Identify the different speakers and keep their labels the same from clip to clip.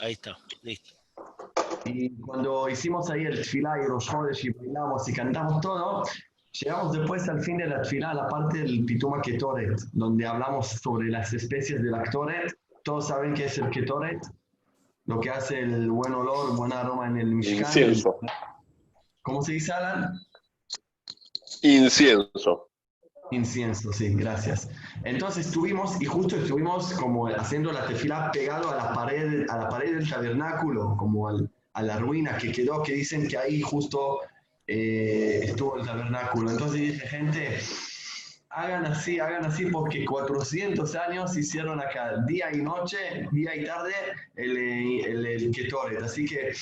Speaker 1: Ahí está, listo.
Speaker 2: Y cuando hicimos ahí el tfilá y los jodes y bailamos y cantamos todo, llegamos después al fin de la tfilá, a la parte del pituma ketoret, donde hablamos sobre las especies del actoret. Todos saben qué es el ketoret, lo que hace el buen olor, buen aroma en el mishkan.
Speaker 3: Incienso.
Speaker 2: ¿Cómo se dice, Alan?
Speaker 3: Incienso.
Speaker 2: Incienso, sí, gracias. Entonces estuvimos, y justo estuvimos como haciendo la tefila pegado a la pared, a la pared del tabernáculo, como al- a la ruina que quedó, que dicen que ahí justo eh, estuvo el tabernáculo. Entonces dije, gente, hagan así, hagan así, porque 400 años hicieron acá, día y noche, día y tarde, el, eh, el, el Ketoret. Así que,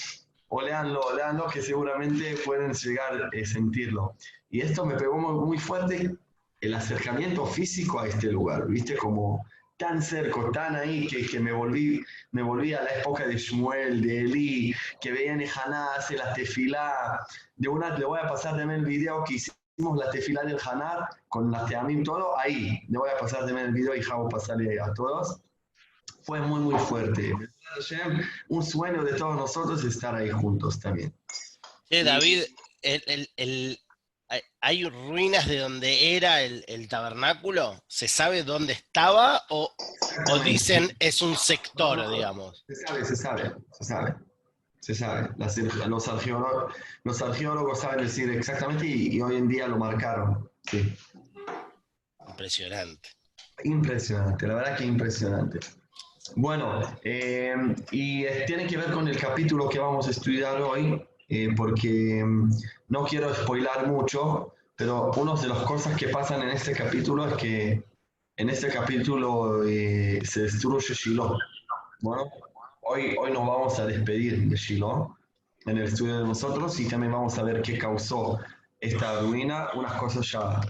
Speaker 2: o leanlo, o leanlo, que seguramente pueden llegar a sentirlo. Y esto me pegó muy, muy fuerte el acercamiento físico a este lugar, ¿viste? Como tan cerca, tan ahí, que, que me, volví, me volví a la época de Shmuel, de Eli, que veía en Haná, hace la tefilá. De una, le voy a pasar también el video que hicimos la tefilá del Haná, con la teamim, todo, ahí. Le voy a pasar también el video y Javo pasarle a todos. Fue muy, muy fuerte. Un sueño de todos nosotros estar ahí juntos también.
Speaker 1: David, el, el- el- hay- ¿hay ruinas de donde era el, el tabernáculo? ¿Se sabe dónde estaba o, o dicen es un sector, digamos?
Speaker 2: Se sabe, se sabe, se sabe. Se sabe. Las- los, argeólogos saben decir exactamente y, y hoy en día lo marcaron. Sí.
Speaker 1: Impresionante.
Speaker 2: Impresionante, la verdad que impresionante. Bueno, eh, y eh, tiene que ver con el capítulo que vamos a estudiar hoy, eh, porque mm, no quiero spoilar mucho, pero una de las cosas que pasan en este capítulo es que en este capítulo eh, se destruye Shiloh. Bueno, hoy, hoy nos vamos a despedir de Shiloh en el estudio de nosotros y también vamos a ver qué causó esta ruina. Unas cosas ya,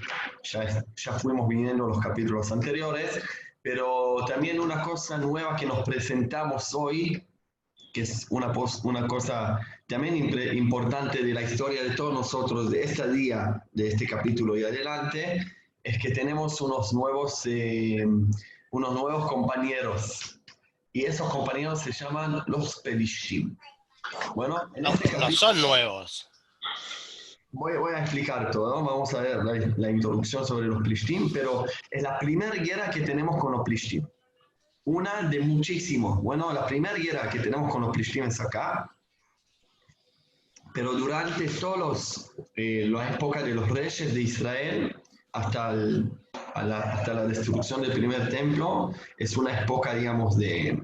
Speaker 2: ya, ya fuimos viendo en los capítulos anteriores, pero también una cosa nueva que nos presentamos hoy, que es una, una cosa también importante de la historia de todos nosotros, de este día, de este capítulo y adelante, es que tenemos unos nuevos, eh, unos nuevos compañeros. Y esos compañeros se llaman los Pelishim. Bueno, en
Speaker 1: No,
Speaker 2: este
Speaker 1: no
Speaker 2: capítulo-
Speaker 1: son nuevos.
Speaker 2: Voy, voy a explicar todo, vamos a ver la, la introducción sobre los Plishtim, pero es la primera guerra que tenemos con los Plishtim. Una de muchísimos. Bueno, la primera guerra que tenemos con los Plishtim es acá, pero durante todas las épocas de los reyes de Israel, hasta, el- la, hasta la destrucción del primer templo, es una época, digamos, de,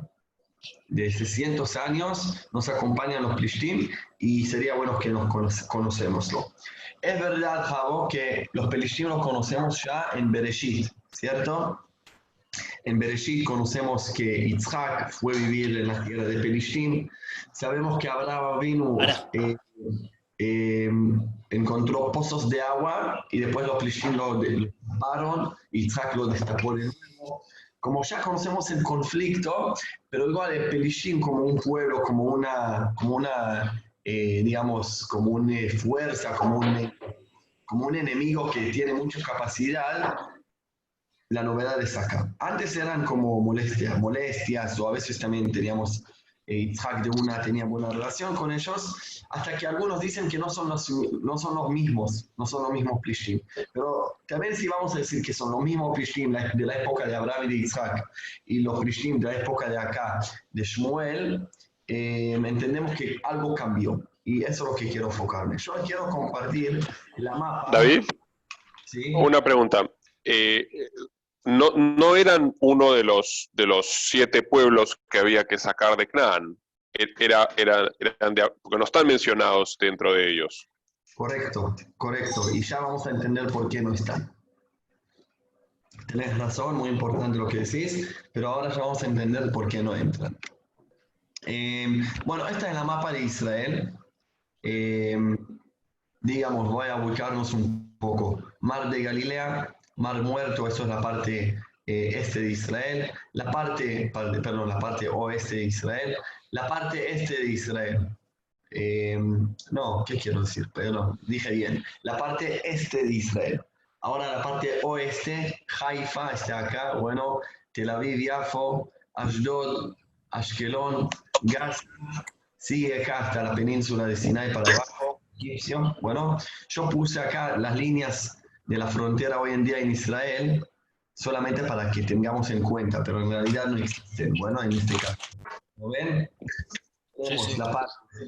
Speaker 2: de 600 años, nos acompañan los Plishtim y sería bueno que nos conoce- conocemoslo. Es verdad, Javo, que los Pelishtim los conocemos ya en Bereshit, ¿cierto? En Bereshit conocemos que Yitzhak fue vivir en la tierra de Pelishtim. Sabemos que Abraham vino, eh, eh, encontró pozos de agua y después los Pelishtim lo taparon, Yitzhak lo destapó de nuevo. Como ya conocemos el conflicto, pero igual el Pelishtim como un pueblo, como una, como una eh, digamos, como una fuerza, como un, como un enemigo que tiene mucha capacidad, la novedad es acá. Antes eran como molestias, molestias, o a veces también teníamos, eh, Yitzhak de una tenía buena relación con ellos, hasta que algunos dicen que no son los, no son los mismos, no son los mismos Plishtim. Pero también si vamos a decir que son los mismos Plishtim de la época de Abraham y de Yitzhak, y los Plishtim de la época de acá, de Shmuel, eh, entendemos que algo cambió. Y eso es lo que quiero enfocarme. Yo quiero compartir la mapa.
Speaker 3: David,
Speaker 2: ¿sí?
Speaker 3: una pregunta. Eh, no, no eran uno de los, de los siete pueblos que había que sacar de Canaán. E- Era, era, eran de- porque no están mencionados dentro de ellos.
Speaker 2: Correcto, correcto. Y ya vamos a entender por qué no están. Tenés razón, muy importante lo que decís, pero ahora ya vamos a entender por qué no entran. Eh, bueno, esta es la mapa de Israel. Eh, digamos, voy a ubicarnos un poco. Mar de Galilea, Mar Muerto, eso es la parte eh, este de Israel. La parte, par- perdón, la parte oeste de Israel. La parte este de Israel. Eh, no, ¿qué quiero decir? Perdón, dije bien. La parte este de Israel. Ahora la parte oeste, Haifa está acá, bueno, Tel Aviv, Yafo, Ashdod, Ashkelon, Gaza sigue acá hasta la península de Sinai para abajo, egipcio. Bueno, yo puse acá las líneas de la frontera hoy en día en Israel solamente para que tengamos en cuenta, pero en realidad no existen. Bueno, en este caso. ¿Lo ven?
Speaker 1: Sí.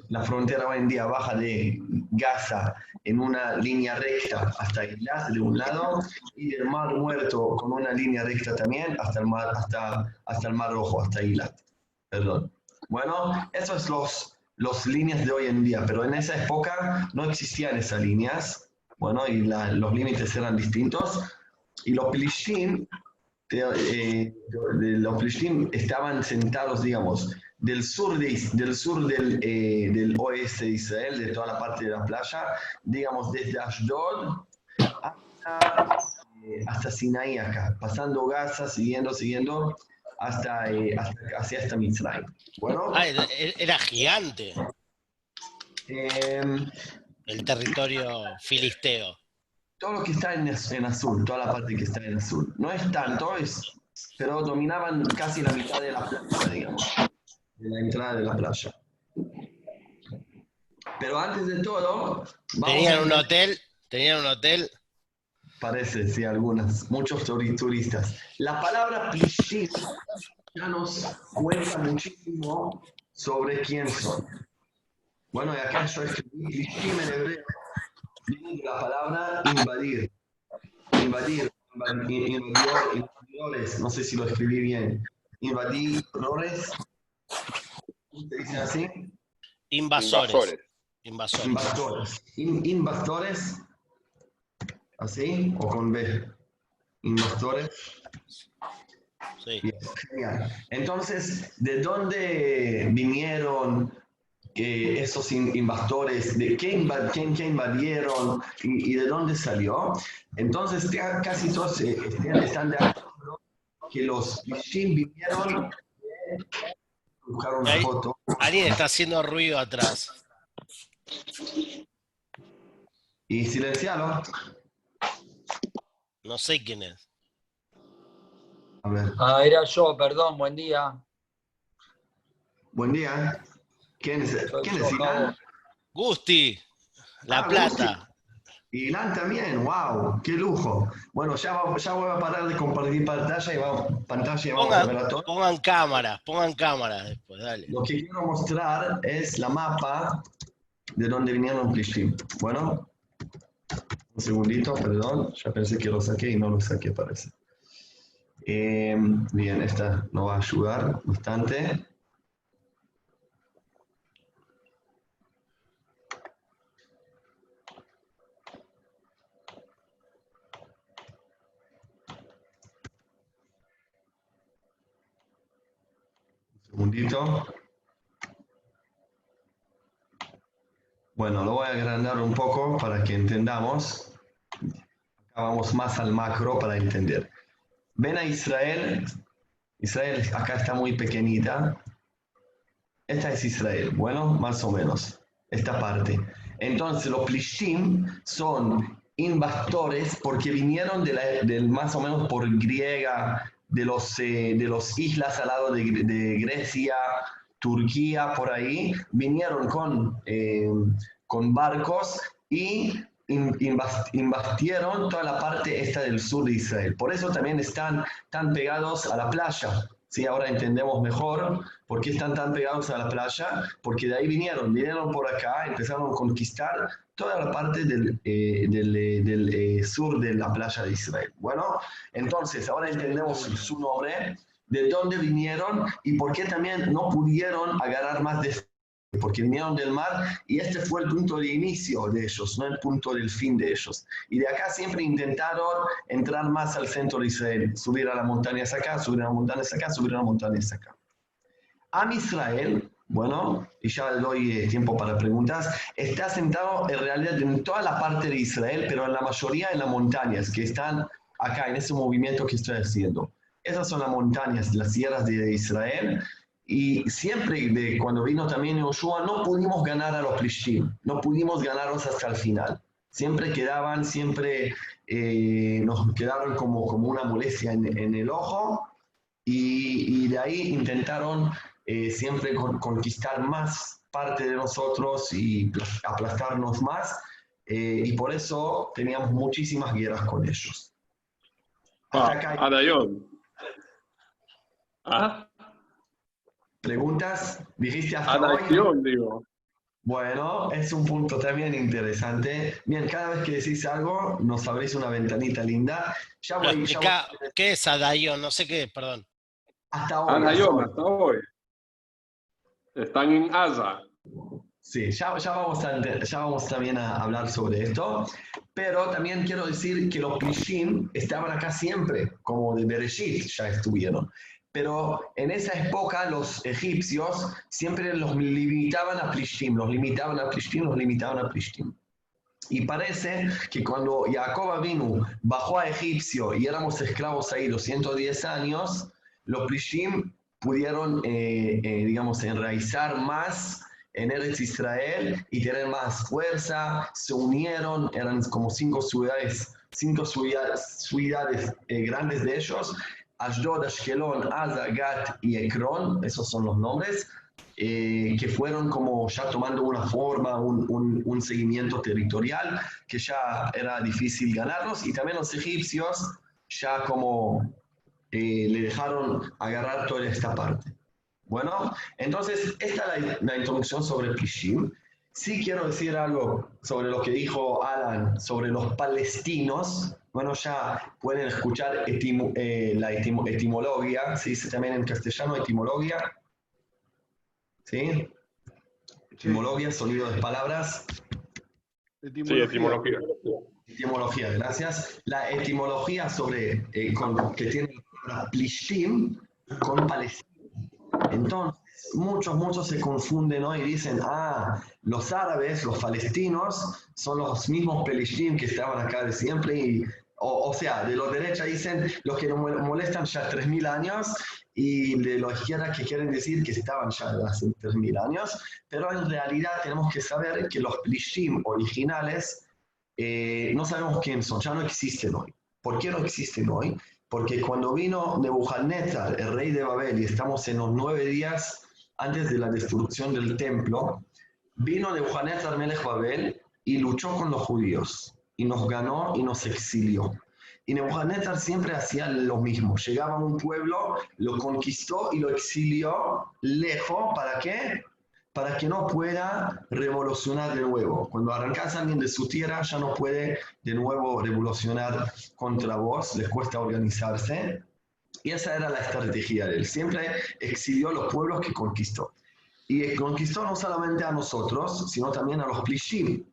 Speaker 2: La frontera hoy en día baja de Gaza en una línea recta hasta Eilat de un lado y del Mar Muerto con una línea recta también hasta el Mar, hasta, hasta el mar Rojo, hasta Eilat. Perdón. Bueno, esos son los, los líneas de hoy en día, pero en esa época no existían esas líneas, bueno, y la- los límites eran distintos. Y los Plishtim, eh, los Plishtim estaban sentados, digamos, del sur, de, del, sur del, eh, del oeste de Israel, de toda la parte de la playa, digamos, desde Ashdod hasta, eh, hasta Sinaí acá, pasando Gaza, siguiendo, siguiendo, hasta, eh, hasta hacia esta Mitzrayim. Bueno,
Speaker 1: Ah, era, era gigante
Speaker 2: em,
Speaker 1: el territorio filisteo.
Speaker 2: todo lo que está en, en azul, toda la parte que está en azul. No es tanto, es, pero dominaban casi la mitad de la playa, digamos, de la entrada de la playa. Pero antes de todo,
Speaker 1: Tenían
Speaker 2: a-
Speaker 1: un hotel, tenían un hotel.
Speaker 2: Parece, sí, algunas, muchos turi- turistas. La palabra plishtim ya nos cuenta muchísimo sobre quién son. Bueno, y acá yo escribí en hebreo, viene de la palabra invadir. Invadir, invad- in- invadidor- invadidores, no sé si lo escribí bien. Invadidores, ¿se dice así?
Speaker 1: Invasores.
Speaker 3: Invasores.
Speaker 1: Invasores.
Speaker 2: Invasores. In- invasores. ¿Así? ¿O con B? Invasores.
Speaker 1: Sí.
Speaker 2: Genial. Entonces, ¿de dónde vinieron eh, esos in- invasores? ¿De qué, quién, qué invadieron? Y, y de dónde salió? Entonces, ca- casi todos eh, están- están de acuerdo que los Plishtim vinieron buscar una
Speaker 1: Ahí.
Speaker 2: foto.
Speaker 1: Alguien está haciendo ruido atrás.
Speaker 2: Y silencialo.
Speaker 1: No sé quién es.
Speaker 2: A ver.
Speaker 4: Ah, era yo, perdón, buen día.
Speaker 2: Buen día. ¿Quién es? ¿Quién es.
Speaker 1: Gusti, La
Speaker 2: Ah,
Speaker 1: Plata.
Speaker 2: Ilan también, wow, qué lujo. Bueno, ya, va- ya voy a parar de compartir pantalla y vamos, pantalla y vamos a ver a
Speaker 1: Pongan,
Speaker 2: todos.
Speaker 1: pongan cámaras, pongan cámaras después, dale.
Speaker 2: Lo que quiero mostrar es la mapa de donde vinieron Plishtim. Bueno, un segundito, perdón, ya pensé que lo saqué y no lo saqué, parece. Eh, bien, esta nos va a ayudar bastante. Segundito. Bueno, lo voy a agrandar un poco para que entendamos. Acá vamos más al macro para entender. Ven a Israel. Israel acá está muy pequeñita. Esta es Israel. Bueno, más o menos. Esta parte. Entonces los Plishtim son invasores porque vinieron de más o menos por griega, de los, eh, de los islas al lado de, de Grecia, Turquía, por ahí, vinieron con, eh, con barcos y in- invas- invastieron toda la parte esta del sur de Israel. Por eso también están tan pegados a la playa. ¿Sí? Ahora entendemos mejor por qué están tan pegados a la playa, porque de ahí vinieron, vinieron por acá, empezaron a conquistar toda la parte del, eh, del, eh, del, eh, sur de la playa de Israel. Bueno, entonces ahora entendemos su, su nombre, de dónde vinieron y por qué también no pudieron agarrar más de porque vinieron del mar y este fue el punto de inicio de ellos, no el punto del fin de ellos. Y de acá siempre intentaron entrar más al centro de Israel, subir a las montañas acá, subir a las montañas acá, subir a las montañas acá. Am Israel, bueno, y ya doy eh, tiempo para preguntas, está sentado en realidad en toda la parte de Israel, pero en la mayoría en las montañas que están acá, en ese movimiento que estoy haciendo. Esas son las montañas, las sierras de Israel, y siempre, de, cuando vino también Joshua, no pudimos ganar a los Plishtim, no pudimos ganarlos hasta el final. Siempre quedaban, siempre eh, nos quedaron como, como una molestia en, en el ojo y, y de ahí intentaron eh, siempre con- conquistar más parte de nosotros y plas- aplastarnos más, eh, y por eso teníamos muchísimas guerras con ellos. Hasta
Speaker 3: Ah,
Speaker 2: acá,
Speaker 3: Adayón. ¿Ah?
Speaker 2: ¿Preguntas? ¿Dijiste hasta hoy?
Speaker 3: Adayón, digo.
Speaker 2: Bueno, es un punto también interesante. Bien, cada vez que decís algo, nos abrís una ventanita linda. Ya voy, ya
Speaker 1: explica,
Speaker 2: voy-
Speaker 1: ¿qué es Adayo? No sé qué, perdón.
Speaker 2: hasta hoy.
Speaker 3: Adayón,
Speaker 2: hoy.
Speaker 3: hasta hoy. Están en Asa.
Speaker 2: Sí, ya, ya, vamos a, ya vamos también a hablar sobre esto, pero también quiero decir que los Plishim estaban acá siempre, como de Bereshit ya estuvieron. Pero en esa época los egipcios siempre los limitaban a Plishim, los limitaban a Plishim, los limitaban a Plishim. Y parece que cuando Jacob vino, bajó a Egipcio y éramos esclavos ahí los 110 años, los Plishim pudieron, eh, eh, digamos, enraizar más en Eretz Israel y tener más fuerza, se unieron, eran como cinco ciudades, cinco ciudades, ciudades eh, grandes de ellos, Ashdod, Ashkelon, Aza, Gat y Ekron, esos son los nombres, eh, que fueron como ya tomando una forma, un, un- seguimiento territorial, que ya era difícil ganarlos, y también los egipcios ya como eh, le dejaron agarrar toda esta parte. Bueno, entonces esta es la, introducción sobre Plishim. Sí quiero decir algo sobre lo que dijo Alan sobre los palestinos. Bueno, ya pueden escuchar etimo- eh, la etimo- etimología, se dice también en castellano etimología. ¿Sí? Etimología, sonido de palabras.
Speaker 3: Sí, etimología.
Speaker 2: Etimología, gracias. La etimología sobre, eh, con- que tiene la palabra Plishim con Palestina. Entonces, muchos, muchos se confunden hoy y dicen, ah, los árabes, los palestinos, son los mismos Pelishim que estaban acá de siempre. Y, o, o sea, de los derechos dicen los que nos mol- molestan ya 3.000 años y de los izquierda que quieren decir que estaban ya hace 3.000 años. Pero en realidad tenemos que saber que los Pelishim originales eh, no sabemos quién son, ya no existen hoy. ¿Por qué no existen hoy? Porque cuando vino Nebuchadnezzar, el rey de Babel, y estamos en los nueve días antes de la destrucción del templo, vino Nebuchadnezzar Melech Babel y luchó con los judíos, y nos ganó y nos exilió. Y Nebuchadnezzar siempre hacía lo mismo, llegaba a un pueblo, lo conquistó y lo exilió lejos, ¿para qué? Para que no pueda revolucionar de nuevo. Cuando arrancas a alguien de su tierra, ya no puede de nuevo revolucionar contra vos, les cuesta organizarse. Y esa era la estrategia de él. Siempre exilió los pueblos que conquistó. Y conquistó no solamente a nosotros, sino también a los Plishim.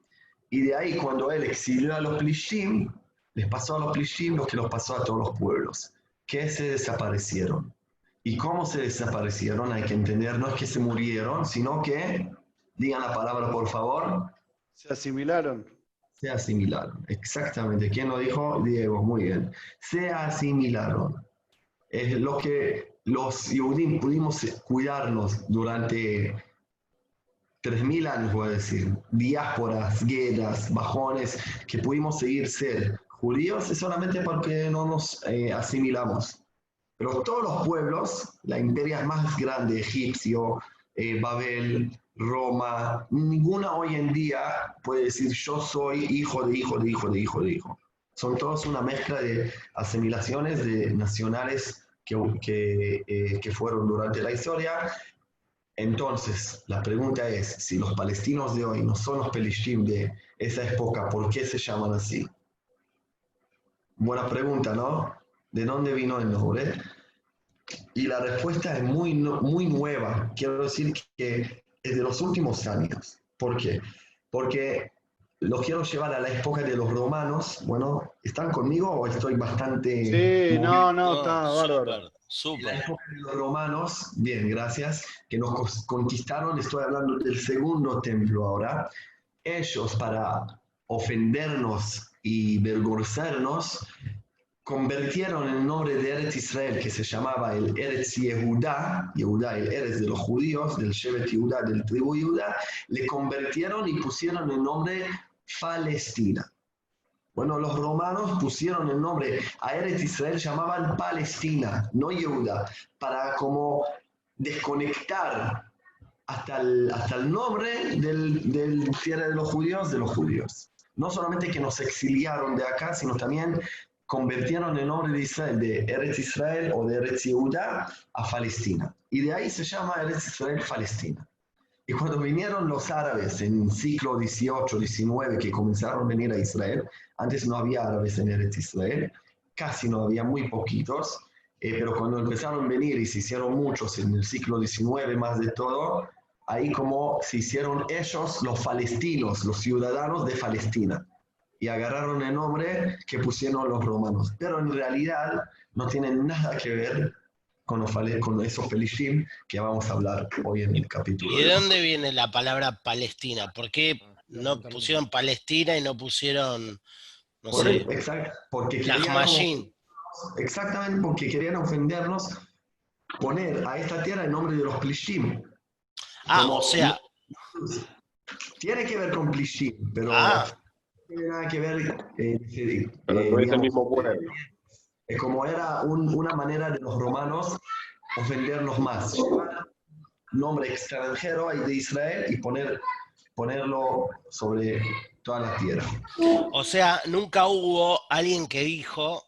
Speaker 2: Y de ahí, cuando él exilió a los Plishim, les pasó a los Plishim lo que los pasó a todos los pueblos, que se desaparecieron. ¿Y cómo se desaparecieron? Hay que entender, no es que se murieron, sino que, digan la palabra por favor,
Speaker 5: Se asimilaron.
Speaker 2: se asimilaron. Exactamente. ¿Quién lo dijo? Diego, muy bien. Se asimilaron. Es lo que los Yehudim pudimos cuidarnos durante 3.000 años, voy a decir. Diásporas, guerras, bajones, que pudimos seguir ser judíos es solamente porque no nos eh, asimilamos. Pero todos los pueblos, la imperia más grande, egipcio, eh, Babel, Roma, ninguna hoy en día puede decir yo soy hijo de hijo de hijo de hijo de hijo. Son todos una mezcla de asimilaciones de nacionales que, que, eh, que fueron durante la historia. Entonces, la pregunta es, si los palestinos de hoy no son los pelishim de esa época, ¿por qué se llaman así? Buena pregunta, ¿no? ¿De dónde vino el nombre? Y la respuesta es muy, muy nueva. Quiero decir que es de los últimos años. ¿Por qué? Porque los quiero llevar a la época de los romanos. Bueno, ¿están conmigo o estoy bastante...
Speaker 5: Sí,
Speaker 2: movido?
Speaker 5: no, no, está bárbaro.
Speaker 1: Súper,
Speaker 2: En la época de los romanos, bien, gracias, que nos conquistaron, estoy hablando del segundo templo ahora, ellos para ofendernos y vergonzarnos, convirtieron el nombre de Eretz Israel, que se llamaba el Eretz Yehudá, Yehudá, el Eretz de los judíos, del Shevet Yehudá, del tribu Yehudá, le convirtieron y pusieron el nombre Palestina. Bueno, los romanos pusieron el nombre a Eretz Israel, llamaban Palestina, no Yehuda, para como desconectar hasta el, hasta el nombre del, del tierra de los judíos de los judíos. No solamente que nos exiliaron de acá, sino también convirtieron el nombre de Israel, de Eretz Israel o de Eretz Yehuda a Palestina. Y de ahí se llama Eretz Israel Palestina. Y cuando vinieron los árabes en el siglo XVIII, XIX, que comenzaron a venir a Israel, antes no había árabes en Eretz Israel, casi no había, muy poquitos, eh, pero cuando empezaron a venir y se hicieron muchos en el siglo XIX más de todo, ahí como se hicieron ellos los palestinos, los ciudadanos de Palestina, y agarraron el nombre que pusieron los romanos, pero en realidad no tienen nada que ver con, los, fale- con esos pelishim que vamos a hablar hoy en el capítulo.
Speaker 1: ¿Y de dónde viene la palabra Palestina? ¿Por qué no pusieron Palestina y no pusieron, no
Speaker 2: Por-
Speaker 1: sé,
Speaker 2: exact- porque querían, exactamente porque querían ofendernos, poner a esta tierra el nombre de los plishim.
Speaker 1: Ah,
Speaker 2: como-
Speaker 1: o sea,
Speaker 2: Tiene que ver con plishim, pero
Speaker 1: Ah.
Speaker 2: no tiene nada que ver. eh, eh,
Speaker 3: Pero
Speaker 2: eh,
Speaker 3: no es el
Speaker 2: digamos,
Speaker 3: mismo pueblo.
Speaker 2: Es como era un- una manera de los romanos ofendernos más. Nombre extranjero de Israel y poner, ponerlo sobre toda la tierra.
Speaker 1: o sea, nunca hubo alguien que dijo,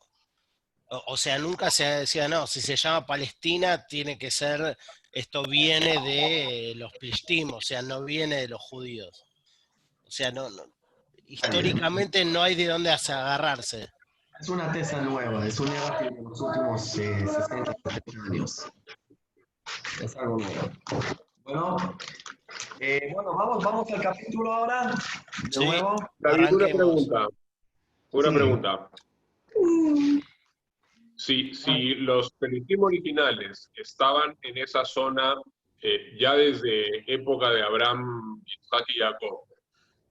Speaker 1: o, sea, nunca se decía, no, si se llama Palestina, tiene que ser, esto viene de los plishtim, o sea, no viene de los judíos. O sea, no, históricamente no hay de dónde agarrarse.
Speaker 2: Es una tesa nueva, es un debate de los últimos eh, 60, 70 años. Es algo nuevo. Bueno, eh, bueno vamos, vamos al capítulo ahora. De
Speaker 1: Sí.
Speaker 2: nuevo.
Speaker 3: David, una pregunta. Una
Speaker 2: Sí.
Speaker 3: pregunta. Si, si los películas originales estaban en esa zona eh, ya desde época de Abraham, Isaac y Jacob,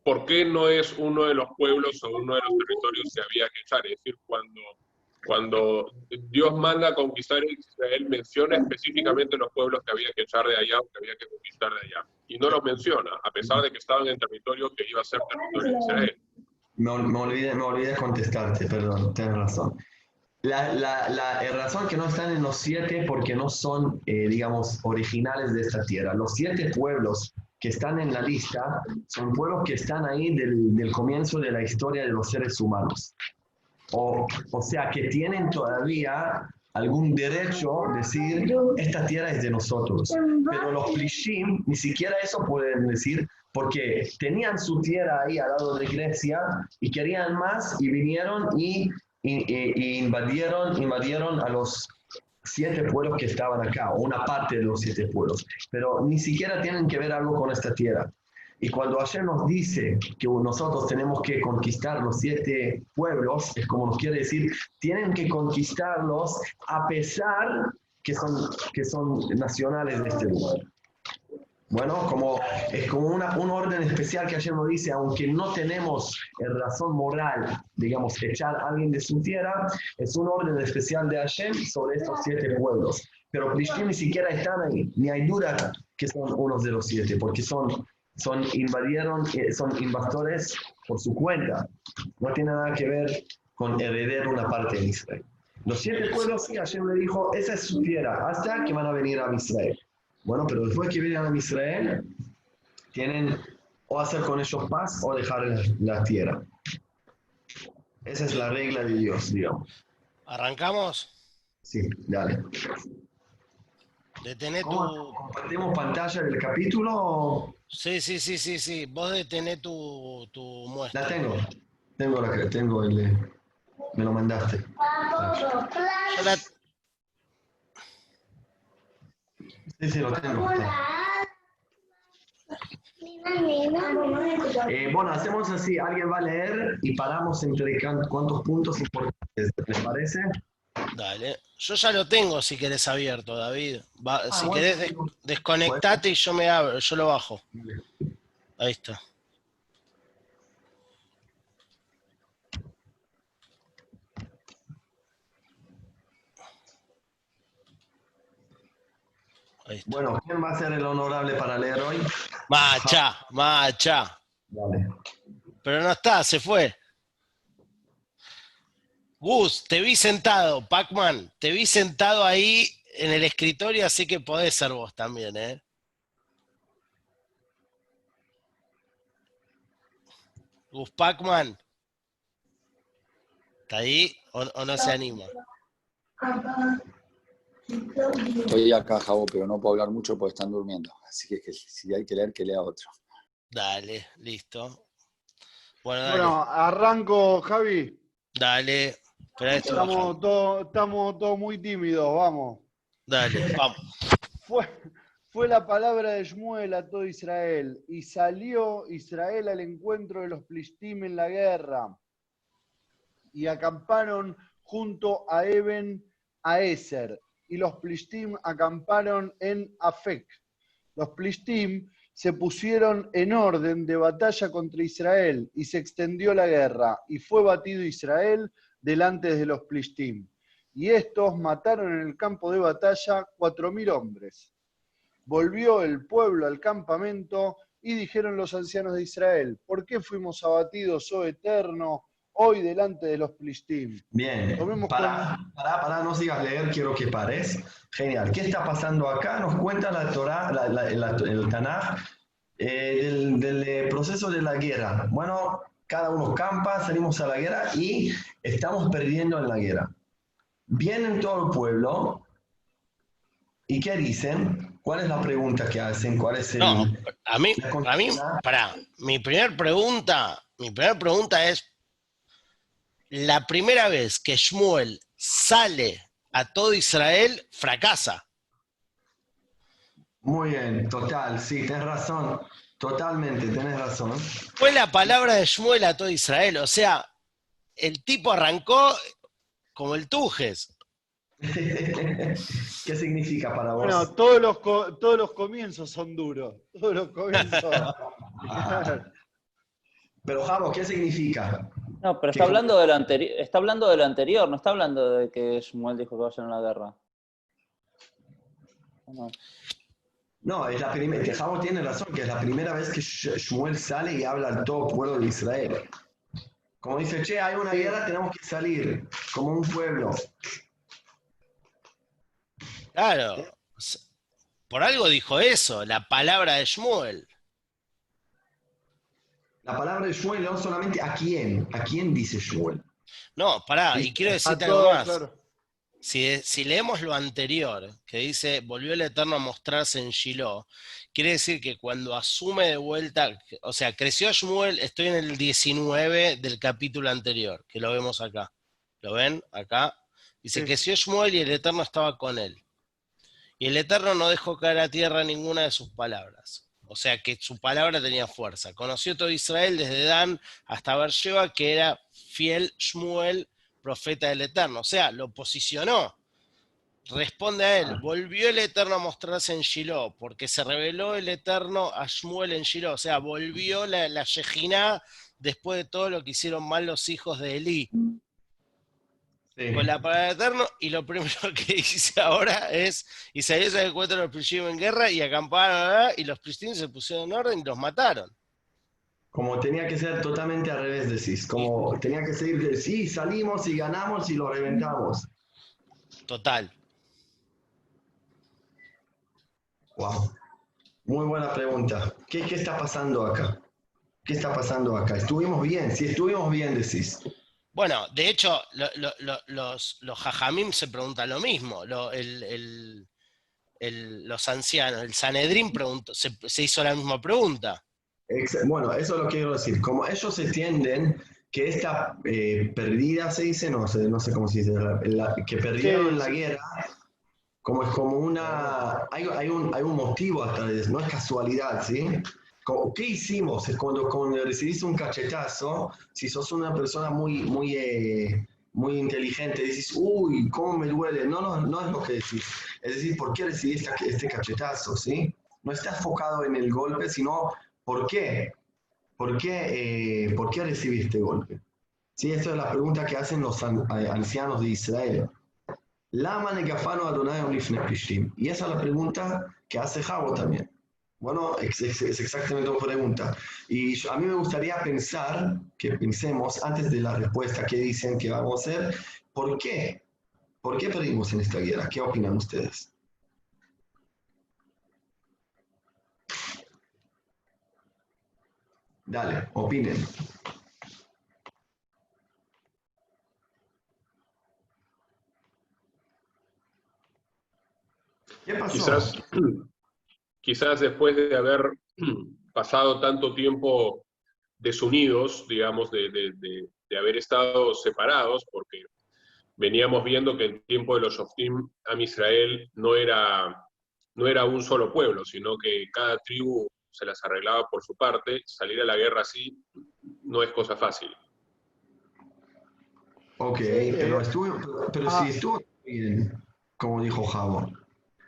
Speaker 3: ¿por qué no es uno de los pueblos o uno de los territorios que había que echar? Es decir, cuando, cuando Dios manda a conquistar Israel, menciona específicamente los pueblos que había que echar de allá o que había que conquistar de allá. Y no los menciona, a pesar de que estaban en territorio que iba a ser territorio de Israel.
Speaker 2: Me, me olvidé, me olvidé contestarte, perdón, tienes razón. La, la, la razón que no están en los siete porque no son, eh, digamos, originales de esta tierra. Los siete pueblos que están en la lista son pueblos que están ahí del, comienzo de la historia de los seres humanos. O, o sea, que tienen todavía algún derecho a decir, esta tierra es de nosotros. Pero los Plishim ni siquiera eso pueden decir porque tenían su tierra ahí al lado de Grecia y querían más y vinieron y- y- y invadieron, invadieron a los siete pueblos que estaban acá, o una parte de los siete pueblos, pero ni siquiera tienen que ver algo con esta tierra. Y cuando ayer nos dice que nosotros tenemos que conquistar los siete pueblos, es como nos quiere decir, tienen que conquistarlos a pesar que son, que son nacionales de este lugar. Bueno, como, es como una, un orden especial que ayer nos dice, aunque no tenemos el razón moral, digamos, echar a alguien de su tierra, es un orden especial de Hashem sobre estos siete pueblos. Pero Plishtim ni siquiera están ahí, ni hay duda que son unos de los siete, porque son, son invadieron, eh, son invasores por su cuenta. No tiene nada que ver con heredar una parte de Israel. Los siete pueblos, sí, Hashem le dijo, esa es su tierra, hasta que van a venir a Israel. Bueno, pero después que vienen a Israel, tienen o hacer con ellos paz o dejar la, la tierra. Esa es la regla de Dios, digamos.
Speaker 1: ¿Arrancamos?
Speaker 2: Sí, dale.
Speaker 1: Detené
Speaker 2: ¿Cómo
Speaker 1: tu...
Speaker 2: compartimos pantalla del capítulo?
Speaker 1: Sí, sí, sí, sí, sí. Vos detené tu, tu muestra.
Speaker 2: La tengo. Tengo la que tengo el me lo mandaste.
Speaker 1: Yo la-
Speaker 2: Sí, sí, lo tengo. Eh, bueno, hacemos así, alguien va a leer y paramos entre cuántos puntos importantes, ¿les parece?
Speaker 1: Dale. Yo ya lo tengo si querés abierto, David. Va- si
Speaker 2: bueno,
Speaker 1: querés, des- desconectate y yo me abro, yo lo bajo. Ahí está.
Speaker 2: Bueno, ¿quién va a ser el honorable para leer hoy?
Speaker 1: Macha, macha.
Speaker 2: Dale.
Speaker 1: Pero no está, se fue. Gus, te vi sentado, Pac-Man, te vi sentado ahí en el escritorio, así que podés ser vos también, ¿eh? Gus Pacman. ¿Está ahí o, o no se anima?
Speaker 6: Estoy acá, Javo, pero no puedo hablar mucho porque están durmiendo. Así que, que si hay que leer, que lea otro.
Speaker 1: Dale, listo. Bueno, dale,
Speaker 5: Bueno, arranco, Javi.
Speaker 1: dale. Esto,
Speaker 5: Estamos todos estamos todos muy tímidos, vamos.
Speaker 1: Dale, vamos.
Speaker 5: Fue, fue la palabra de Shmuel a todo Israel, y salió Israel al encuentro de los Plishtim en la guerra, y acamparon junto a Eben a Eser, y los Plishtim acamparon en Afek. Los Plishtim se pusieron en orden de batalla contra Israel, y se extendió la guerra, y fue batido Israel delante de los Plishtim. Y estos mataron en el campo de batalla cuatro mil hombres. Volvió el pueblo al campamento y dijeron los ancianos de Israel, ¿por qué fuimos abatidos, oh eterno, hoy delante de los Plishtim?
Speaker 2: Bien,
Speaker 5: Tomemos
Speaker 2: para, para, para, no sigas leer, quiero que pares. Genial. ¿Qué está pasando acá? Nos cuenta la Torah, la- la- la- el Tanaj, eh, del, del, eh, proceso de la guerra. Bueno, cada uno campa, salimos a la guerra y estamos perdiendo en la guerra. Vienen todo el pueblo y ¿qué dicen? ¿Cuál es la pregunta que hacen? ¿Cuál es el,
Speaker 1: No, a mí,
Speaker 2: la
Speaker 1: a mí, pará, mi primera pregunta, mi primera pregunta es, la primera vez que Shmuel sale a todo Israel, fracasa.
Speaker 2: Muy bien, total, sí, tenés razón. Totalmente, tenés razón.
Speaker 1: Fue la palabra de Shmuel a todo Israel, o sea, el tipo arrancó como el Tujes.
Speaker 2: ¿Qué significa para vos?
Speaker 5: Bueno, todos los, todos los comienzos son duros. Todos los comienzos.
Speaker 2: Pero Javo, ¿qué significa?
Speaker 7: No, pero
Speaker 2: ¿Qué
Speaker 7: está hablando, de lo anteri- está hablando de lo anterior, no está hablando de que Shmuel dijo que vayan a la guerra. No.
Speaker 2: No, es la primera, Javo tiene razón, que es la primera vez que Sh- Shmuel sale y habla al todo pueblo de Israel. Como dice, che, hay una guerra, tenemos que salir, como un pueblo.
Speaker 1: Claro, por algo dijo eso, la palabra de Shmuel.
Speaker 2: La palabra de Shmuel no solamente a quién, a quién dice Shmuel.
Speaker 1: No, pará, y quiero decirte algo más.
Speaker 5: claro.
Speaker 1: Si, si leemos lo anterior, que dice, volvió el Eterno a mostrarse en Shiloh, quiere decir que cuando asume de vuelta, o sea, creció Shmuel, estoy en el 19 del capítulo anterior, que lo vemos acá. ¿Lo ven? Acá. Dice,
Speaker 5: Sí.
Speaker 1: creció Shmuel y el Eterno estaba con él. Y el Eterno no dejó caer a tierra ninguna de sus palabras. O sea que su palabra tenía fuerza. Conoció todo Israel desde Dan hasta Beersheba, que era fiel Shmuel, profeta del Eterno. O sea, lo posicionó. Responde a él, volvió el Eterno a mostrarse en Shiloh, porque se reveló el Eterno a Shmuel en Shiloh. O sea, volvió la, la después de todo lo que hicieron mal los hijos de Elí
Speaker 2: Sí.
Speaker 1: con la palabra Eterno. Y lo primero que dice ahora es: y salió se encuentro los Plishim en guerra y acamparon, y los Plishim se pusieron en orden y los mataron.
Speaker 2: Como tenía que ser totalmente al revés, decís. Como tenía que ser de sí, salimos y ganamos y lo reventamos.
Speaker 1: Total.
Speaker 2: Wow. Muy buena pregunta. ¿Qué, qué está pasando acá? ¿Qué está pasando acá? ¿Estuvimos bien? Si estuvimos bien, decís.
Speaker 1: Bueno, de hecho, lo- lo- lo- los, los jajamim se preguntan lo mismo. Lo- el- el- el- los ancianos, el Sanedrín preguntó- se, se hizo la misma pregunta.
Speaker 2: Bueno, eso lo quiero decir. Como ellos entienden que esta eh, perdida, se dice, no sé, no sé cómo se dice, la- la- que perdieron
Speaker 5: Sí,
Speaker 2: la guerra, como es como una, hay, hay un, hay un motivo hasta no es casualidad, ¿sí? ¿Qué hicimos? Cuando, cuando un cachetazo, si sos una persona muy, muy, eh, muy inteligente, dices, uy, ¿cómo me duele? No, no, no es lo que decís. Es decir, ¿por qué recibí esta- este cachetazo? ¿sí? No estás enfocado en el golpe, sino ¿por qué? ¿Por qué, eh, ¿por qué recibí este golpe? Sí, esta es la pregunta que hacen los an- eh, ancianos de Israel. Lama Adonai. Y esa es la pregunta que hace Javo también. Bueno, es, exactamente tu pregunta. Y a mí me gustaría pensar, que pensemos antes de la respuesta que dicen que vamos a hacer, ¿por qué? ¿Por qué perdimos en esta guerra? ¿Qué opinan ustedes? Dale, opinen. ¿Qué pasó?
Speaker 3: Quizás, quizás después de haber pasado tanto tiempo desunidos, digamos, de, de- de- de haber estado separados, porque veníamos viendo que el tiempo de los Shoftim, Am Israel, no era, no era un solo pueblo, sino que cada tribu se las arreglaba por su parte. Salir a la guerra así no es cosa fácil.
Speaker 2: Ok, pero,
Speaker 5: eh,
Speaker 2: estuvo, pero,
Speaker 5: ah.
Speaker 2: sí estuvo bien, como dijo Javo.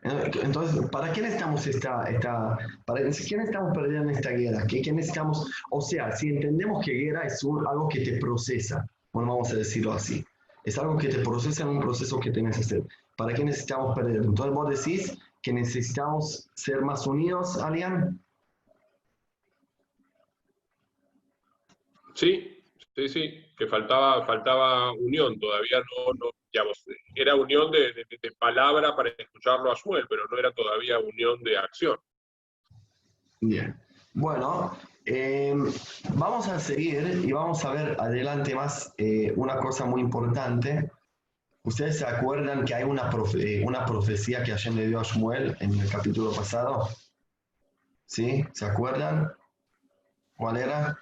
Speaker 2: Entonces, ¿para qué necesitamos esta, esta para qué necesitamos perder en esta guerra? ¿Qué, qué necesitamos? O sea, si entendemos que guerra es un- algo que te procesa, bueno, vamos a decirlo así, es algo que te procesa en un proceso que tienes que hacer. ¿Para qué necesitamos perder? Entonces vos decís que necesitamos ser más unidos, Alian.
Speaker 3: Sí, sí, sí, que faltaba, faltaba unión, todavía no, no, digamos, era unión de, de- de palabra para escucharlo a Shmuel, pero no era todavía unión de acción.
Speaker 2: Bien. Bueno, eh, vamos a seguir y vamos a ver adelante más eh, una cosa muy importante. ¿Ustedes se acuerdan que hay una, profe- eh, una profecía que Hashem le dio a Shmuel en el capítulo pasado? ¿Sí? ¿Se acuerdan? ¿Cuál era?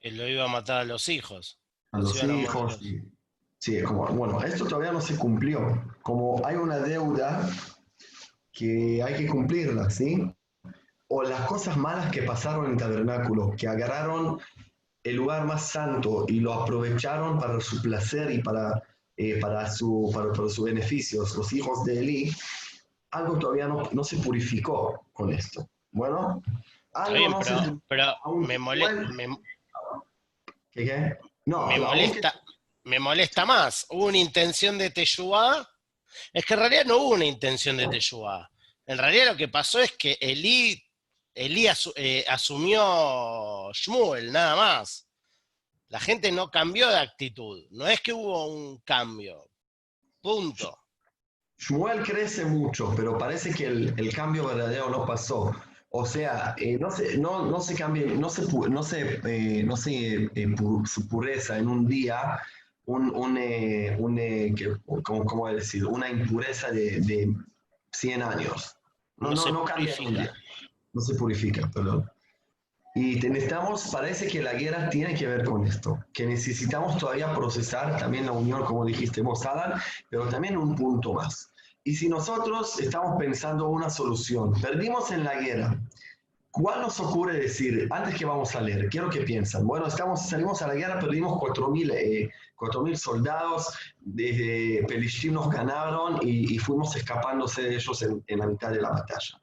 Speaker 1: Que lo iba a matar a los hijos.
Speaker 2: A los
Speaker 1: a
Speaker 2: hijos.
Speaker 1: malos.
Speaker 2: Sí, como, bueno, esto todavía no se cumplió. Como hay una deuda que hay que cumplirla, ¿sí? O las cosas malas que pasaron en el tabernáculo, que agarraron el lugar más santo y lo aprovecharon para su placer y para, eh, para, su, para, para sus beneficios, los hijos de Eli, algo todavía no, no se purificó con esto. Bueno, algo
Speaker 1: bien,
Speaker 2: no
Speaker 1: pero,
Speaker 2: se...
Speaker 1: pero me, mole-
Speaker 2: igual-
Speaker 1: me,
Speaker 2: ¿Qué, qué? No,
Speaker 1: me molesta, me molesta más. Hubo una intención de Teshuvah. Es que en realidad no hubo una intención de Teshuvah. En realidad lo que pasó es que Elí, eh, asumió Shmuel, nada más. La gente no cambió de actitud. No es que hubo un cambio. Punto.
Speaker 2: Shmuel crece mucho, pero parece que el, cambio verdadero no pasó. O sea, eh, no, se, no, no se cambia, no se, no no se eh, pureza en un día, un, un, eh, un, eh, que- ¿cómo, cómo decir? Una impureza de, de 100 años. No,
Speaker 1: No
Speaker 2: no,
Speaker 1: se
Speaker 2: no cambia un día. No se purifica, perdón. Y necesitamos, parece que la guerra tiene que ver con esto, que necesitamos todavía procesar también la unión, como dijiste vos, Alan, pero también un punto más. Y si nosotros estamos pensando una solución, perdimos en la guerra, ¿cuál nos ocurre decir, antes que vamos a leer, quiero que piensan, bueno, estamos, salimos a la guerra, perdimos 4.000 eh, 4.000 soldados, desde Pelishtim nos ganaron y, y fuimos escapándose de ellos en, en la mitad de la batalla.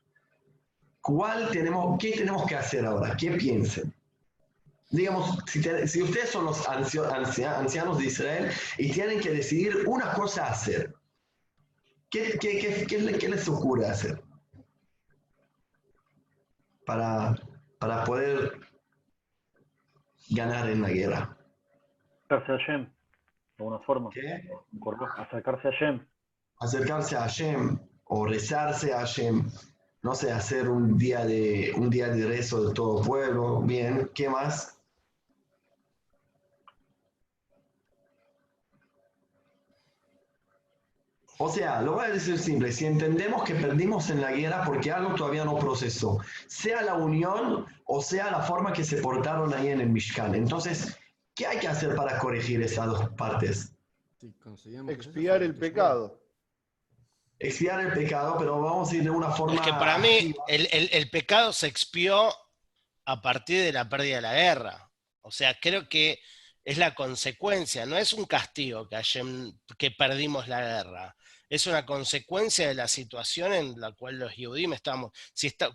Speaker 2: ¿Cuál tenemos, ¿Qué tenemos que hacer ahora? ¿Qué piensen? Digamos, si, te- si ustedes son los ancianos de Israel y tienen que decidir una cosa a hacer, ¿qué, qué, qué- qué les ocurre hacer? Para, para poder ganar en la guerra.
Speaker 8: Acercarse a Hashem, de alguna forma.
Speaker 2: ¿Qué?
Speaker 8: Acercarse a Hashem.
Speaker 2: acercarse a Hashem o rezarse a Hashem, no sé, hacer un día de, un día de rezo de todo pueblo, bien, ¿qué más? O sea, lo voy a decir simple, si entendemos que perdimos en la guerra porque algo todavía no procesó, sea la unión o sea la forma que se portaron ahí en el Mishkan, entonces, ¿qué hay que hacer para corregir esas dos partes?
Speaker 9: Eso,
Speaker 5: Expiar el pecado.
Speaker 2: expiar el pecado, pero vamos a ir de una forma.
Speaker 1: Es que para mí
Speaker 2: activa.
Speaker 1: el, el- el pecado se expió a partir de la pérdida de la guerra. O sea, creo que es la consecuencia, no es un castigo que, Hashem- que perdimos la guerra. Es una consecuencia de la situación en la cual los Yehudim estamos.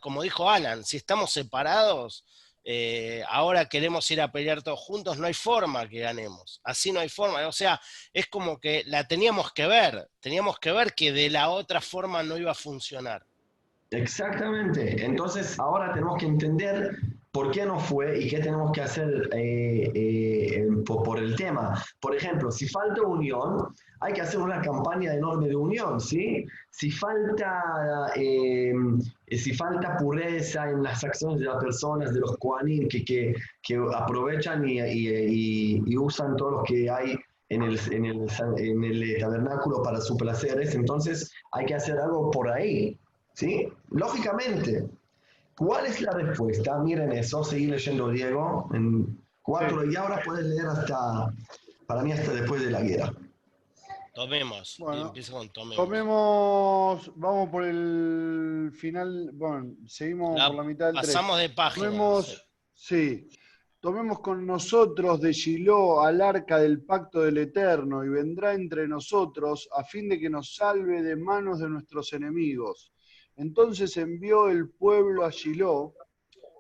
Speaker 1: Como dijo Alan, si estamos separados, eh, ahora queremos ir a pelear todos juntos, no hay forma que ganemos. Así no hay forma. O sea, es como que la teníamos que ver, teníamos que ver que de la otra forma no iba a funcionar.
Speaker 2: Exactamente. Entonces, ahora tenemos que entender ¿Por qué no fue y qué tenemos que hacer eh, eh, por, el tema? Por ejemplo, si falta unión, hay que hacer una campaña enorme de unión, ¿sí? Si falta, eh, si falta pureza en las acciones de las personas, de los Koanim, que, que, aprovechan y, usan todo lo que hay en el, en, el, en el tabernáculo para sus placeres, entonces hay que hacer algo por ahí, ¿sí? Lógicamente. ¿Cuál es la respuesta? Miren eso, seguí leyendo Diego, en cuatro, y ahora puedes leer hasta, para mí hasta después de la guerra.
Speaker 1: Tomemos.
Speaker 5: Bueno,
Speaker 1: Empieza con tomemos.
Speaker 5: Tomemos, vamos por el final, bueno, seguimos
Speaker 1: La-
Speaker 5: por la mitad del.
Speaker 1: Pasamos de página.
Speaker 5: Tomemos, sí, tomemos con nosotros de Shiloh al arca del pacto del Eterno y vendrá entre nosotros a fin de que nos salve de manos de nuestros enemigos. Entonces envió el pueblo a Shiloh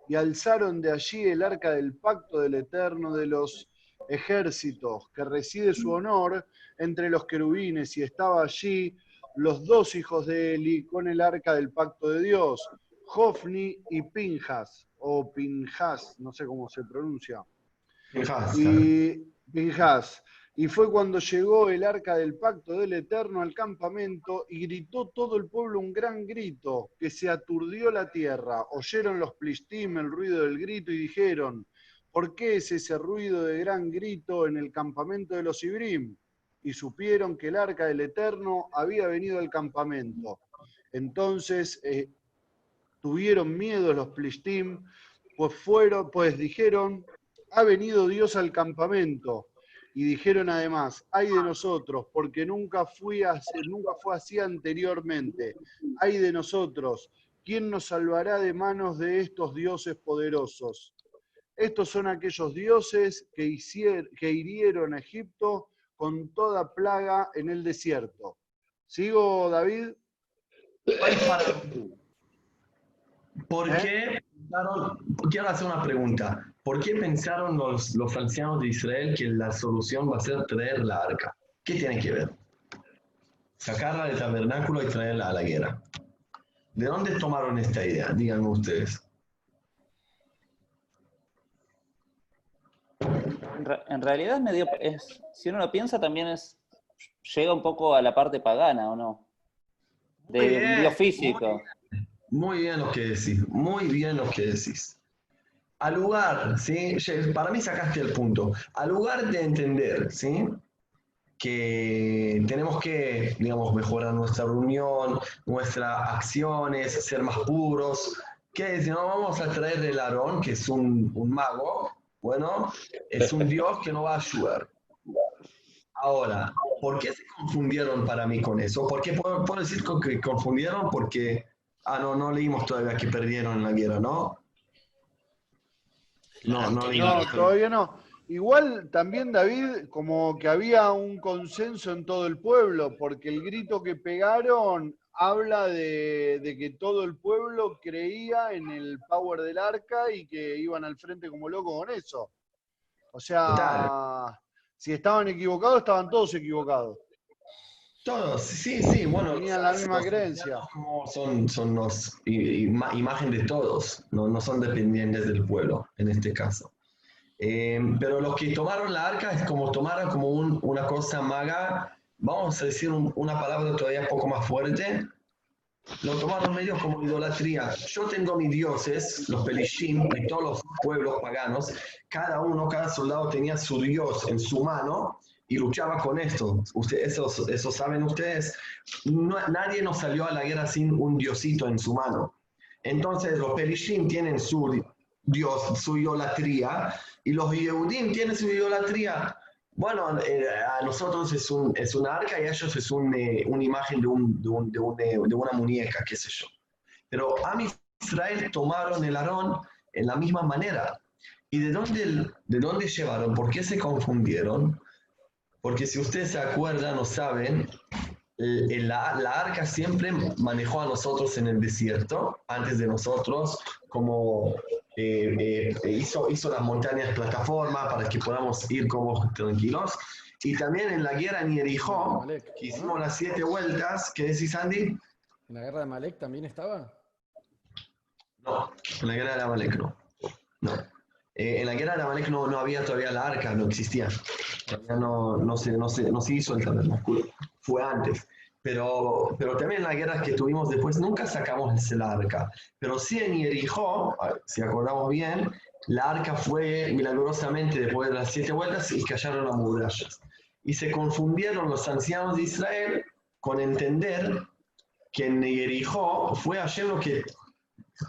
Speaker 5: y alzaron de allí el arca del pacto del Eterno de los ejércitos, que reside su honor entre los querubines, y estaba allí los dos hijos de Eli con el arca del pacto de Dios, Jofni y Pinjas, o Pinjas, no sé cómo se pronuncia.
Speaker 2: Fijaos,
Speaker 5: Y Pinjas. Y fue cuando llegó el arca del pacto del Eterno al campamento y gritó todo el pueblo un gran grito, que se aturdió la tierra. Oyeron los plistim el ruido del grito y dijeron, ¿por qué es ese ruido de gran grito en el campamento de los Ibrim? Y supieron que el arca del Eterno había venido al campamento. Entonces eh, tuvieron miedo los plistim, pues pues dijeron, ha venido Dios al campamento. Y dijeron además, ay de nosotros, porque nunca, fui así- nunca fue así anteriormente. Ay de nosotros, ¿quién nos salvará de manos de estos dioses poderosos? Estos son aquellos dioses que, hicier- que hirieron a Egipto con toda plaga en el desierto. ¿Sigo, David?
Speaker 2: ¿Por
Speaker 5: ¿Eh?
Speaker 2: qué pensaron, quiero hacer una pregunta, ¿por qué pensaron los, los ancianos de Israel que la solución va a ser traer la arca? ¿Qué tiene que ver? Sacarla del tabernáculo y traerla a la guerra. ¿De dónde tomaron esta idea? Díganme ustedes.
Speaker 7: En, re- en realidad es medio, es, si uno lo piensa también es, llega un poco a la parte pagana, ¿o no? De
Speaker 2: Muy bien,
Speaker 7: Dios físico.
Speaker 2: Muy bien lo que decís, muy bien lo que decís. Al lugar, ¿sí? Para mí sacaste el punto. Al lugar de entender, ¿sí? Que tenemos que, digamos, mejorar nuestra reunión, nuestras acciones, ser más puros. Que si no vamos a traer el Aarón, que es un, un mago, bueno, es un Dios que no va a ayudar. Ahora, ¿por qué se confundieron para mí con eso? ¿Por qué puedo, puedo decir que confundieron? Porque, ah, no, no leímos todavía que perdieron la guerra, ¿no? No, no.
Speaker 5: No, todavía no. Igual también, David, como que había un consenso en todo el pueblo, porque el grito que pegaron habla de, de que todo el pueblo creía en el power del arca y que iban al frente como locos con eso. O sea, si estaban equivocados, estaban todos equivocados.
Speaker 2: Todos, sí, sí, bueno.
Speaker 5: Tenían la misma creencia.
Speaker 2: Son, son los, ima- imagen de todos, no, no son dependientes del pueblo, en este caso. Eh, pero los que tomaron la arca es como tomaron como un- una cosa maga, vamos a decir un- una palabra todavía un poco más fuerte, lo tomaron medio como idolatría. Yo tengo mis dioses, los pelishim y todos los pueblos paganos, cada uno, cada soldado tenía su dios en su mano y luchaba con esto. Ustedes, eso, eso saben ustedes. No- nadie nos salió a la guerra sin un diosito en su mano. Entonces los pelishim tienen su dios, su idolatría, y los Yehudim tienen su idolatría. Bueno, eh, a nosotros es, un, es una arca y a ellos es un, eh, una imagen de, un, de, un- de un, eh, de una muñeca, qué sé yo. Pero a Israel tomaron el Aarón en la misma manera. ¿Y de dónde, de dónde llevaron? ¿Por qué se confundieron? Porque si ustedes se acuerdan o saben, el- la, la arca siempre manejó a nosotros en el desierto, antes de nosotros, como eh, eh, hizo, hizo las montañas plataforma para que podamos ir como tranquilos. Y también en la guerra en
Speaker 9: Malek,
Speaker 2: que hicimos las siete vueltas, ¿qué decís, Andy?
Speaker 9: ¿En la guerra de Malek también estaba?
Speaker 2: No, en la guerra de Amalek no. No. Eh, en la guerra de Amalek no, no había todavía la arca, no existía. Todavía no, no, se, no, se, no se hizo el tabernáculo. Fue antes. Pero, pero también en la guerra que tuvimos después nunca sacamos el arca. Pero sí en Jericó, si acordamos bien, la arca fue milagrosamente después de las siete vueltas y cayeron las murallas. Y se confundieron los ancianos de Israel con entender que en Jericó fue ayer lo que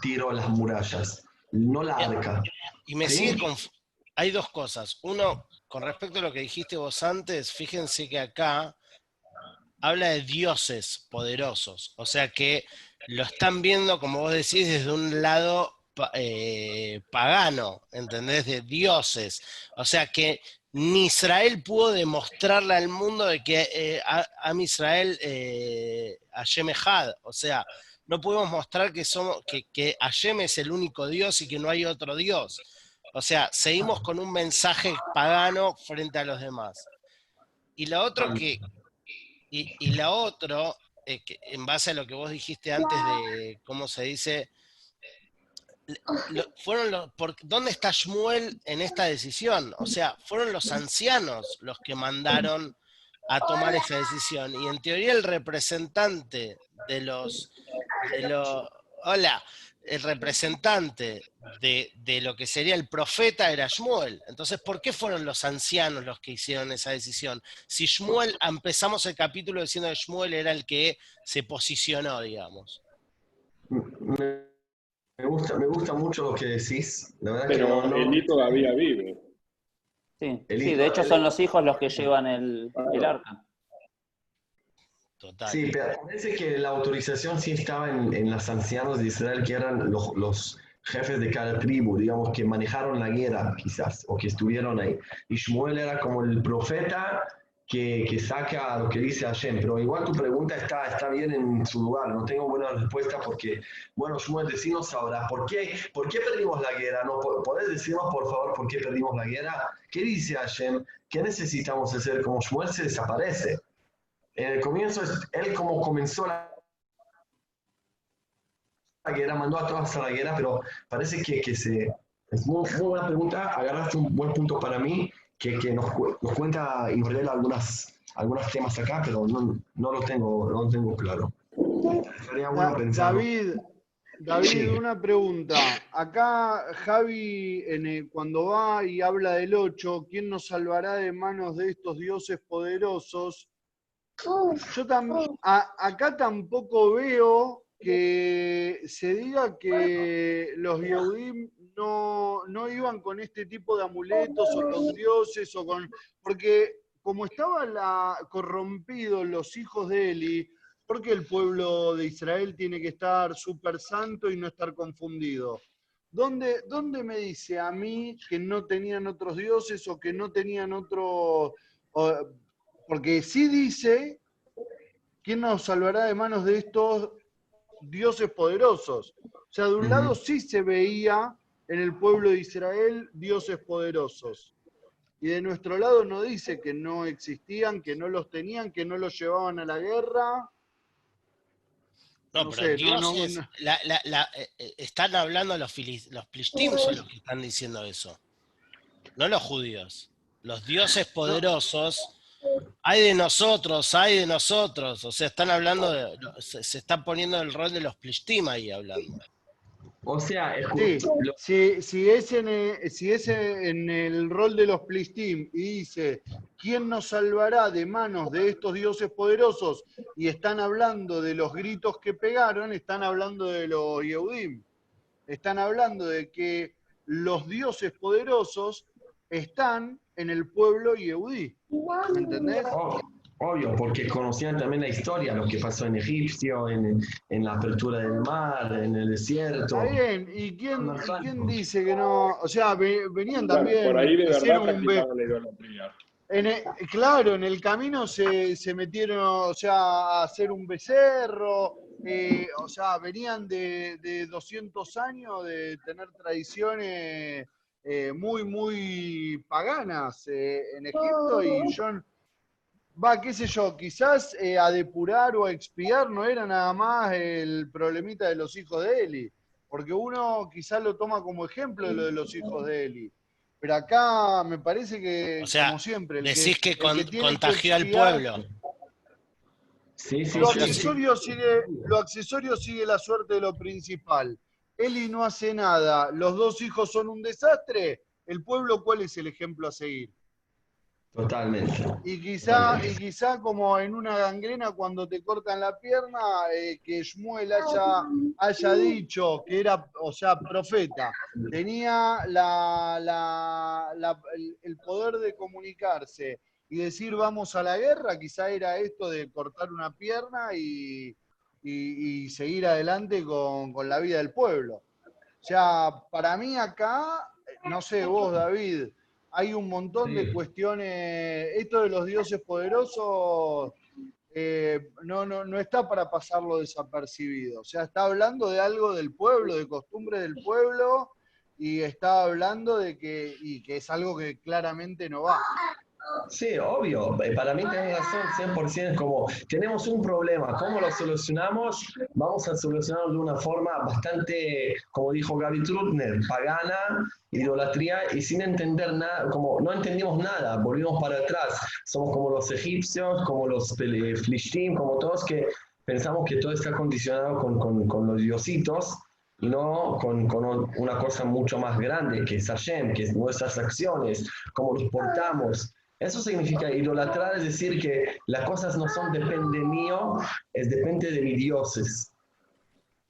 Speaker 2: tiró las murallas, no la arca.
Speaker 1: Y me
Speaker 2: ¿Sí?
Speaker 1: sigue conf- Hay dos cosas. Uno, con respecto a lo que dijiste vos antes, fíjense que acá habla de dioses poderosos. O sea que lo están viendo, como vos decís, desde un lado eh, pagano, ¿entendés? De dioses. O sea que ni Israel pudo demostrarle al mundo de que eh, a- Israel eh, Hashem Echad. O sea, no podemos mostrar que somos, que, que Hashem es el único Dios y que no hay otro Dios. O sea, seguimos con un mensaje pagano frente a los demás. Y lo otro que, y, la otro, eh, en base a lo que vos dijiste antes de, ¿cómo se dice? Fueron los, por, ¿Dónde está Shmuel en esta decisión? O sea, fueron los ancianos los que mandaron a tomar esa decisión. Y en teoría el representante de los, de los hola, el representante de, de lo que sería el profeta era Shmuel. Entonces, ¿por qué fueron los ancianos los que hicieron esa decisión? Si Shmuel, empezamos el capítulo diciendo que Shmuel era el que se posicionó, digamos.
Speaker 2: Me, me gusta, me gusta mucho lo que decís. La verdad que
Speaker 3: Pero
Speaker 2: no- no-
Speaker 3: Elí todavía vive.
Speaker 7: Sí, sí, de hecho son los hijos los que llevan el, el arca.
Speaker 1: Total.
Speaker 2: Sí, pero parece que la autorización sí estaba en, en los ancianos de Israel, que eran los, los jefes de cada tribu, digamos, que manejaron la guerra, quizás, o que estuvieron ahí. Y Shmuel era como el profeta que, que saca lo que dice Hashem. Pero igual tu pregunta está, está bien en su lugar. No tengo buena respuesta porque, bueno, Shmuel, decinos ahora, ¿por qué, ¿por qué perdimos la guerra? ¿No? ¿Po- ¿Podés decirnos, por favor, por qué perdimos la guerra? ¿Qué dice Hashem? ¿Qué necesitamos hacer? Como Shmuel se desaparece. En el comienzo, él como comenzó la la guerra, mandó a todos a la guerra, pero parece que, que se... Es muy, muy buena pregunta, agarraste un buen punto para mí, que, que nos, cu- nos cuenta Israel algunas, algunos temas acá, pero no, no lo tengo, no lo tengo claro. Sería bueno pensarlo.
Speaker 5: David, David,
Speaker 2: Sí.
Speaker 5: una pregunta. Acá Javi, en el- cuando va y habla del 8, ¿quién nos salvará de manos de estos dioses poderosos? Yo tam- a- acá tampoco veo que se diga que los Yehudim no, no iban con este tipo de amuletos o con dioses o con... Porque como estaban la, corrompidos los hijos de Eli, ¿por qué el pueblo de Israel tiene que estar súper santo y no estar confundido? ¿Dónde, ¿Dónde me dice a mí que no tenían otros dioses o que no tenían otro... o- porque sí dice, ¿quién nos salvará de manos de estos dioses poderosos? O sea, de un lado sí se veía en el pueblo de Israel dioses poderosos. Y de nuestro lado no dice que no existían, que no los tenían, que no los llevaban a la guerra.
Speaker 1: No,
Speaker 5: No
Speaker 1: pero
Speaker 5: sé, no, no,
Speaker 1: la- la- la- eh, eh, están hablando los, filis- los plishtim son los que están diciendo eso. No los judíos. Los dioses poderosos, hay de nosotros, hay de nosotros. O sea, están hablando, de, se, se están poniendo el rol de los plishtim ahí hablando.
Speaker 2: O sea, escu-
Speaker 5: Sí,
Speaker 2: lo-
Speaker 5: si, si es, en el, si es en el rol de los Plistim y dice, ¿quién nos salvará de manos de estos dioses poderosos? Y están hablando de los gritos que pegaron, están hablando de los Yehudim. Están hablando de que los dioses poderosos están en el pueblo Yehudí. ¿Me entendés?
Speaker 2: Obvio, obvio, porque conocían también la historia, lo que pasó en Egipcio, en, en la apertura del mar, en el desierto.
Speaker 5: Está bien, ¿y quién, y dice que no? O sea, ve- venían
Speaker 3: Claro,
Speaker 5: también,
Speaker 3: por ahí de verdad practicaban la idolatría.
Speaker 5: En el- claro, en el camino se, se metieron, o sea, a hacer un becerro, eh, o sea, venían de, de 200 años de tener tradiciones eh, muy, muy paganas eh, en Egipto y yo, va, qué sé yo, quizás eh, a depurar o a expiar no era nada más el problemita de los hijos de Eli, Porque uno quizás lo toma como ejemplo de lo de los hijos de Eli. Pero acá me parece que,
Speaker 1: O sea,
Speaker 5: como siempre, el
Speaker 1: Decís que, con-
Speaker 5: tiene que
Speaker 1: contagió al pueblo.
Speaker 2: Sí, sí,
Speaker 5: Lo
Speaker 2: sí.
Speaker 5: accesorio, sigue, lo accesorio sigue la suerte de lo principal. Eli no hace nada, los dos hijos son un desastre. ¿El pueblo cuál es el ejemplo a seguir?
Speaker 2: Totalmente.
Speaker 5: Y quizá, y quizá como en una gangrena cuando te cortan la pierna, eh, que Shmuel haya, haya dicho que era, o sea, profeta, tenía la, el poder de comunicarse y decir vamos a la guerra, quizá era esto de cortar una pierna y, y- y seguir adelante con, con la vida del pueblo. O sea, para mí acá, no sé, vos David, hay un montón de cuestiones. Esto de los dioses poderosos eh, no, no, no está para pasarlo desapercibido. O sea, está hablando de algo del pueblo, de costumbre del pueblo, y está hablando de que, y que es algo que claramente no va.
Speaker 2: Sí, obvio. Eh, Para mí tenés razón 100%. Es como, tenemos un problema. ¿Cómo lo solucionamos? Vamos a solucionarlo de una forma bastante, como dijo Gaby Trutner, pagana, idolatría y sin entender nada, como no entendimos nada, volvimos para atrás. Somos como los egipcios, como los flishtim, como todos que pensamos que todo está condicionado con, con, con los diositos y no con, con una cosa mucho más grande que es Hashem, que es nuestras acciones, cómo nos portamos. Eso significa idolatrar, es decir, que las cosas no son depende mío, es depende de mis dioses.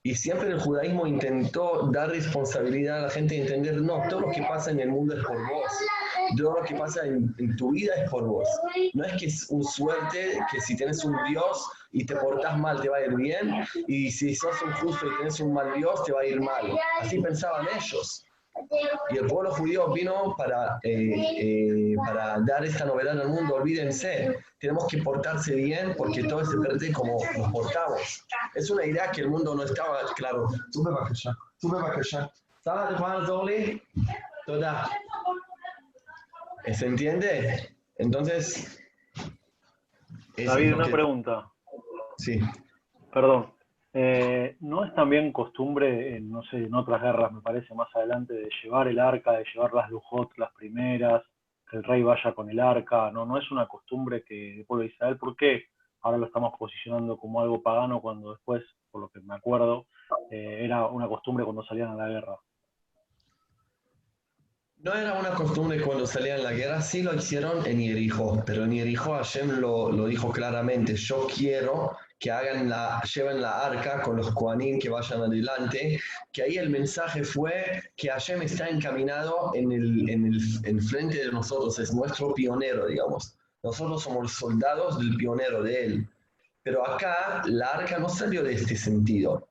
Speaker 2: Y siempre el judaísmo intentó dar responsabilidad a la gente y entender, no, todo lo que pasa en el mundo es por vos. Todo lo que pasa en, en tu vida es por vos. No es que es un suerte que si tienes un Dios y te portás mal te va a ir bien, y si sos un justo y tienes un mal Dios te va a ir mal. Así pensaban ellos. Y el pueblo judío vino para, eh, eh, para dar esta novedad al mundo. Olvídense, tenemos que portarse bien porque todo se pierde como nos portamos. Es una idea que el mundo no estaba claro. Sube bacallá, sube bacallá. ¿Sabes de Juan Zorli? Toda. ¿Se entiende? Entonces.
Speaker 8: David, una
Speaker 2: que-
Speaker 8: pregunta.
Speaker 2: Sí.
Speaker 8: Perdón. Eh, ¿No es también costumbre, en, no sé, en otras guerras, me parece, más adelante, de llevar el arca, de llevar las lujot, las primeras, que el rey vaya con el arca? ¿No, no es una costumbre que el pueblo de Israel? ¿Por qué ahora lo estamos posicionando como algo pagano cuando después, por lo que me acuerdo, eh, era una costumbre cuando salían a la guerra?
Speaker 2: No era una costumbre cuando salían la guerra, sí lo hicieron en Jericó, pero en Jericó Hashem lo dijo claramente, yo quiero que hagan la, lleven la arca con los Koanim que vayan adelante, que ahí el mensaje fue que Hashem está encaminado en el, en el en frente de nosotros, es nuestro pionero, digamos. Nosotros somos los soldados del pionero de él. Pero acá la arca no salió de este sentido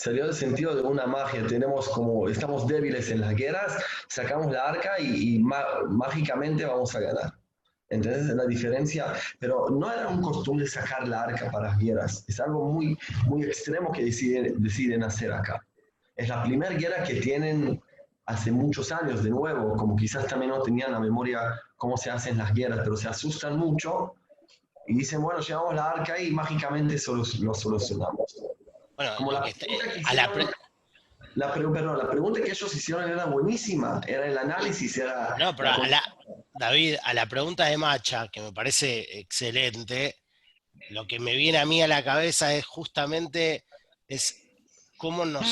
Speaker 2: salió del sentido de una magia. Tenemos como, estamos débiles en las guerras, sacamos la arca y, mágicamente vamos a ganar. ¿Entendés la diferencia? Pero no era un costumbre sacar la arca para las guerras. Es algo muy, muy extremo que deciden, deciden hacer acá. Es la primera guerra que tienen hace muchos años de nuevo, como quizás también no tenían la memoria cómo se hacen las guerras, pero se asustan mucho y dicen, bueno, llevamos la arca y mágicamente solo, lo solucionamos.
Speaker 1: Bueno,
Speaker 2: Como la
Speaker 1: que
Speaker 2: pregunta que
Speaker 1: a la
Speaker 2: La, perdón, la pregunta que ellos hicieron era buenísima, era el análisis, era...
Speaker 1: No, pero
Speaker 2: la
Speaker 1: a la, David, a la pregunta de Macha, que me parece excelente, lo que me viene a mí a la cabeza es justamente es cómo nos,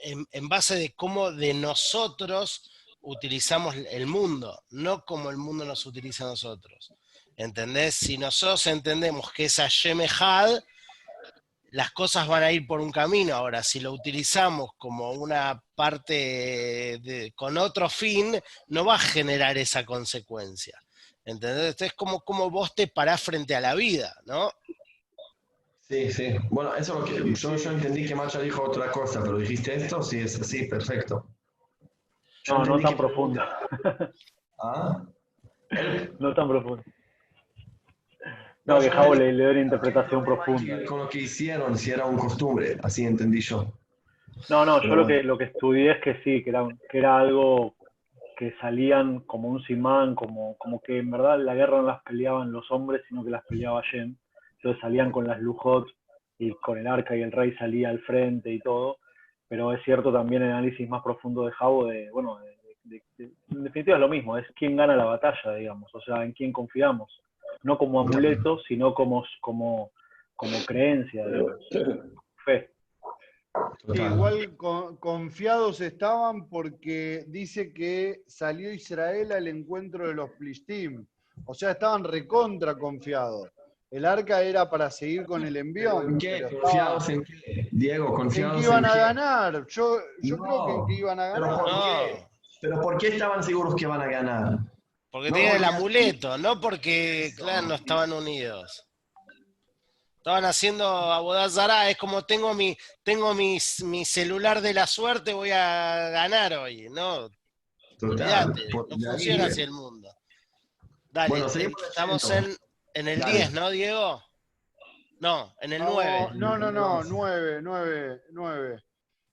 Speaker 1: en, en base de cómo de nosotros utilizamos el mundo, no como el mundo nos utiliza a nosotros. ¿Entendés? Si nosotros entendemos que es Hashem las cosas van a ir por un camino. Ahora, si lo utilizamos como una parte de- con otro fin, no va a generar esa consecuencia. ¿Entendés? Entonces, es como, como vos te parás frente a la vida, ¿no?
Speaker 2: Sí, sí. Bueno, eso es lo que... Yo, yo entendí que Macha dijo otra cosa, pero dijiste esto, sí, es así, perfecto. Yo
Speaker 8: No, no tan
Speaker 2: que-
Speaker 8: profunda.
Speaker 2: ¿Ah?
Speaker 8: No tan profunda. No, que Javo le, le dio una interpretación profunda.
Speaker 2: Con lo que hicieron, si era un costumbre, así entendí yo.
Speaker 8: No, no, yo lo que, lo que estudié es que sí, que era, que era algo que salían como un simán, como, como que en verdad la guerra no las peleaban los hombres, sino que las peleaba Shem. Entonces salían con las lujot y con el arca y el rey salía al frente y todo. pero es cierto también el análisis más profundo de Javo de, bueno, de- de- de- en definitiva es lo mismo, es quién gana la batalla, digamos, o sea, en quién confiamos, no como amuleto, sino como, como, como creencia, digamos, fe.
Speaker 5: Sí, igual con- confiados estaban porque dice que salió Israel al encuentro de los Plishtim. O sea, estaban recontra confiados. El arca era para seguir con el envío.
Speaker 2: ¿En qué?
Speaker 5: pero
Speaker 2: ¿Confiados en qué? Diego,
Speaker 5: en
Speaker 2: confiados
Speaker 5: que iban
Speaker 2: en
Speaker 5: a
Speaker 2: qué?
Speaker 5: ganar. Yo, yo
Speaker 2: No,
Speaker 5: creo que en que iban a
Speaker 2: pero
Speaker 5: ganar.
Speaker 2: ¿por
Speaker 1: No.
Speaker 2: qué? Pero ¿por qué estaban seguros que van a ganar?
Speaker 1: Porque
Speaker 2: No,
Speaker 1: tenían el
Speaker 2: porque-
Speaker 1: amuleto, no porque, claro, no estaban unidos. Estaban haciendo abodazará, es como tengo mi, tengo mi, mi celular de la suerte, voy a ganar hoy, ¿no?
Speaker 2: Total.
Speaker 1: No funciona así el mundo. Dale,
Speaker 2: Bueno, seguimos
Speaker 1: estamos en, en el
Speaker 2: Dale.
Speaker 1: 10, ¿no, Diego? No, en el 9.
Speaker 5: No, no, no, nueve, nueve, nueve.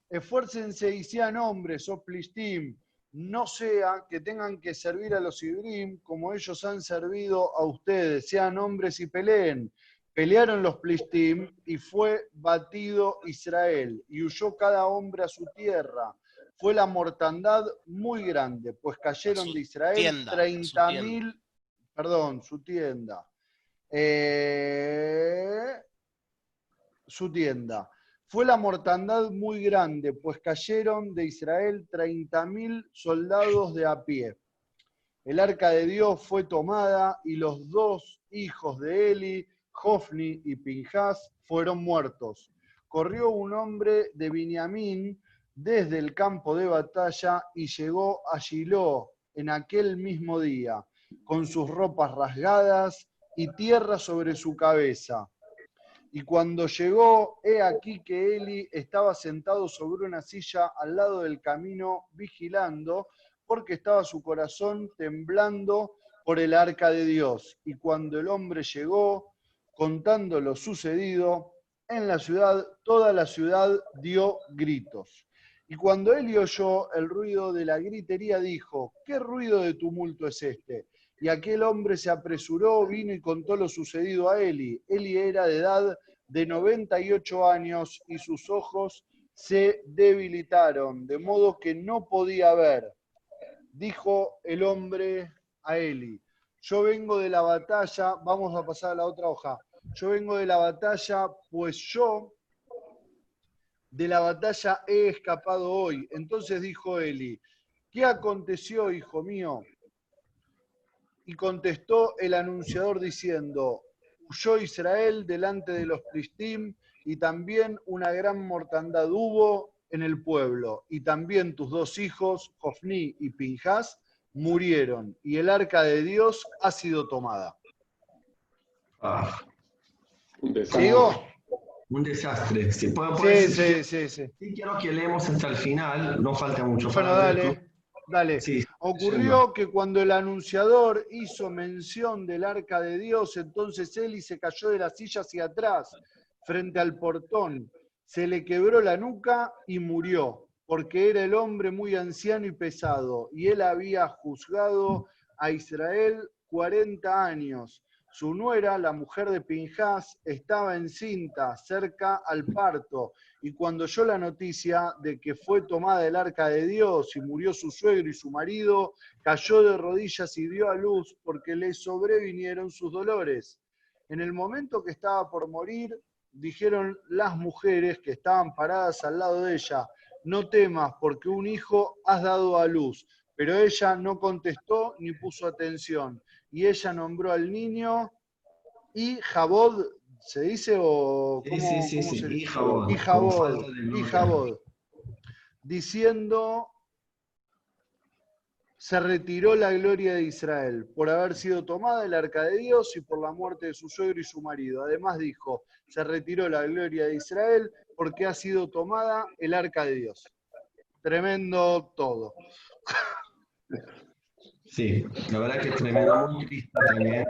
Speaker 5: Esfuércense y sean hombres, oh Plishtim. No sea que tengan que servir a los Ibrim como ellos han servido a ustedes. Sean hombres y peleen. Pelearon los Plishtim y fue batido Israel y huyó cada hombre a su tierra. Fue la mortandad muy grande, pues cayeron
Speaker 1: Su
Speaker 5: de Israel
Speaker 1: tienda, su
Speaker 5: 30
Speaker 1: tienda.
Speaker 5: mil, perdón, su tienda. Eh, su tienda. Fue la mortandad muy grande, pues cayeron de Israel 30.000 soldados de a pie. El arca de Dios fue tomada y los dos hijos de Eli, Hofni y Pinjas, fueron muertos. Corrió un hombre de Biniamín desde el campo de batalla y llegó a Shiloh en aquel mismo día, con sus ropas rasgadas y tierra sobre su cabeza. Y cuando llegó, he aquí que Eli estaba sentado sobre una silla al lado del camino, vigilando, porque estaba su corazón temblando por el arca de Dios. Y cuando el hombre llegó, contando lo sucedido, en la ciudad, toda la ciudad dio gritos. Y cuando Eli oyó el ruido de la gritería, dijo, ¿qué ruido de tumulto es este? Y aquel hombre se apresuró, vino y contó lo sucedido a Eli. Eli era de edad de 98 años y sus ojos se debilitaron, de modo que no podía ver. Dijo el hombre a Eli, yo vengo de la batalla, vamos a pasar a la otra hoja, yo vengo de la batalla, pues yo de la batalla he escapado hoy. Entonces dijo Eli, ¿qué aconteció, hijo mío? Y contestó el anunciador diciendo, huyó Israel delante de los Pristim y también una gran mortandad hubo en el pueblo. Y también tus dos hijos, Jofni y Pinjas, murieron y el arca de Dios ha sido tomada.
Speaker 3: Ah,
Speaker 2: Un
Speaker 3: desastre.
Speaker 5: ¿Sigo?
Speaker 2: Un desastre. Si puedo,
Speaker 5: Sí, sí, sí, sí.
Speaker 2: sí quiero que leemos hasta el final, no falta mucho.
Speaker 5: Bueno, dale, dale.
Speaker 2: Sí,
Speaker 5: Ocurrió que cuando el anunciador hizo mención del arca de Dios, entonces Eli se cayó de la silla hacia atrás, frente al portón. Se le quebró la nuca y murió, porque era el hombre muy anciano y pesado, y él había juzgado a Israel 40 años. Su nuera, la mujer de Pinjas, estaba encinta, cerca al parto, y cuando oyó la noticia de que fue tomada el arca de Dios y murió su suegro y su marido, cayó de rodillas y dio a luz porque le sobrevinieron sus dolores. En el momento que estaba por morir, dijeron las mujeres que estaban paradas al lado de ella, no temas porque un hijo has dado a luz. Pero ella no contestó ni puso atención. Y ella nombró al niño y Jabod, ¿se dice o
Speaker 2: Sí,
Speaker 5: cómo,
Speaker 2: sí, sí,
Speaker 5: cómo
Speaker 2: sí,
Speaker 5: se
Speaker 2: y
Speaker 5: dice?
Speaker 2: Jabod,
Speaker 5: Y
Speaker 2: con
Speaker 5: Jabod,
Speaker 2: falta de
Speaker 5: y
Speaker 2: nombre.
Speaker 5: Jabod, diciendo, se retiró la gloria de Israel por haber sido tomada el arca de Dios y por la muerte de su suegro y su marido. Además dijo, se retiró la gloria de Israel porque ha sido tomada el arca de Dios. Tremendo todo.
Speaker 2: Sí, la verdad que es tremendo, muy triste también.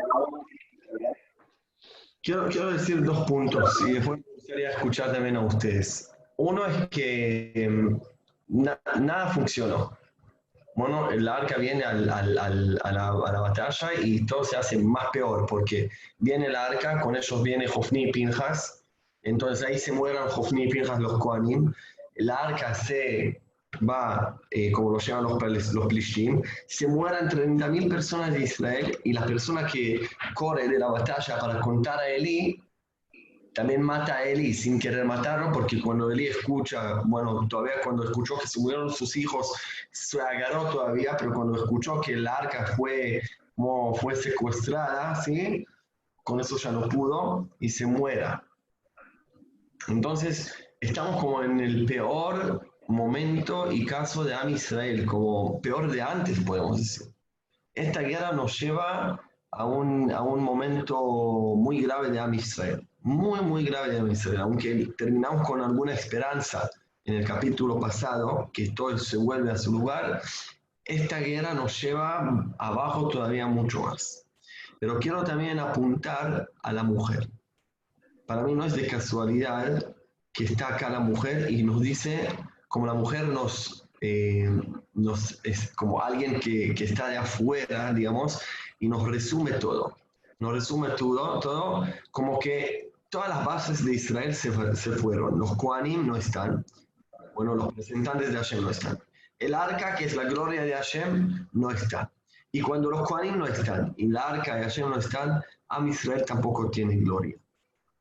Speaker 2: Quiero, quiero decir dos puntos y después me gustaría escuchar también a ustedes. Uno es que em, na- nada funcionó. Bueno, el arca viene al- al- al- a, la, a la batalla y todo se hace más peor porque viene el arca, con ellos viene Jofni y Pinjas, entonces ahí se mueran Jofni y Pinjas los Koanim el arca se va, eh, como lo llaman los, los plishim, se mueran 30.000 personas de Israel y la persona que corre de la batalla para contar a Elí también mata a Eli sin querer matarlo, porque cuando Eli escucha, bueno, todavía cuando escuchó que se murieron sus hijos, se agarró todavía, pero cuando escuchó que el arca fue, como fue secuestrada, ¿sí? Con eso ya no pudo y se muera. Entonces, estamos como en el peor momento y caso de Am Israel, como peor de antes, podemos decir. Esta guerra nos lleva a un, a un momento muy grave de Am Israel, muy, muy grave de Am Israel, aunque terminamos con alguna esperanza en el capítulo pasado, que todo se vuelve a su lugar, esta guerra nos lleva abajo todavía mucho más. Pero quiero también apuntar a la mujer. Para mí no es de casualidad que está acá la mujer y nos dice, como la mujer nos, eh, nos es como alguien que, que está de afuera, digamos, y nos resume todo. Nos resume todo, todo como que todas las bases de Israel se, se fueron. Los Koanim no están. Bueno, los representantes de Hashem no están. El arca, que es la gloria de Hashem, no está. Y cuando los Koanim no están y la arca de Hashem no están, Am Israel tampoco tiene gloria.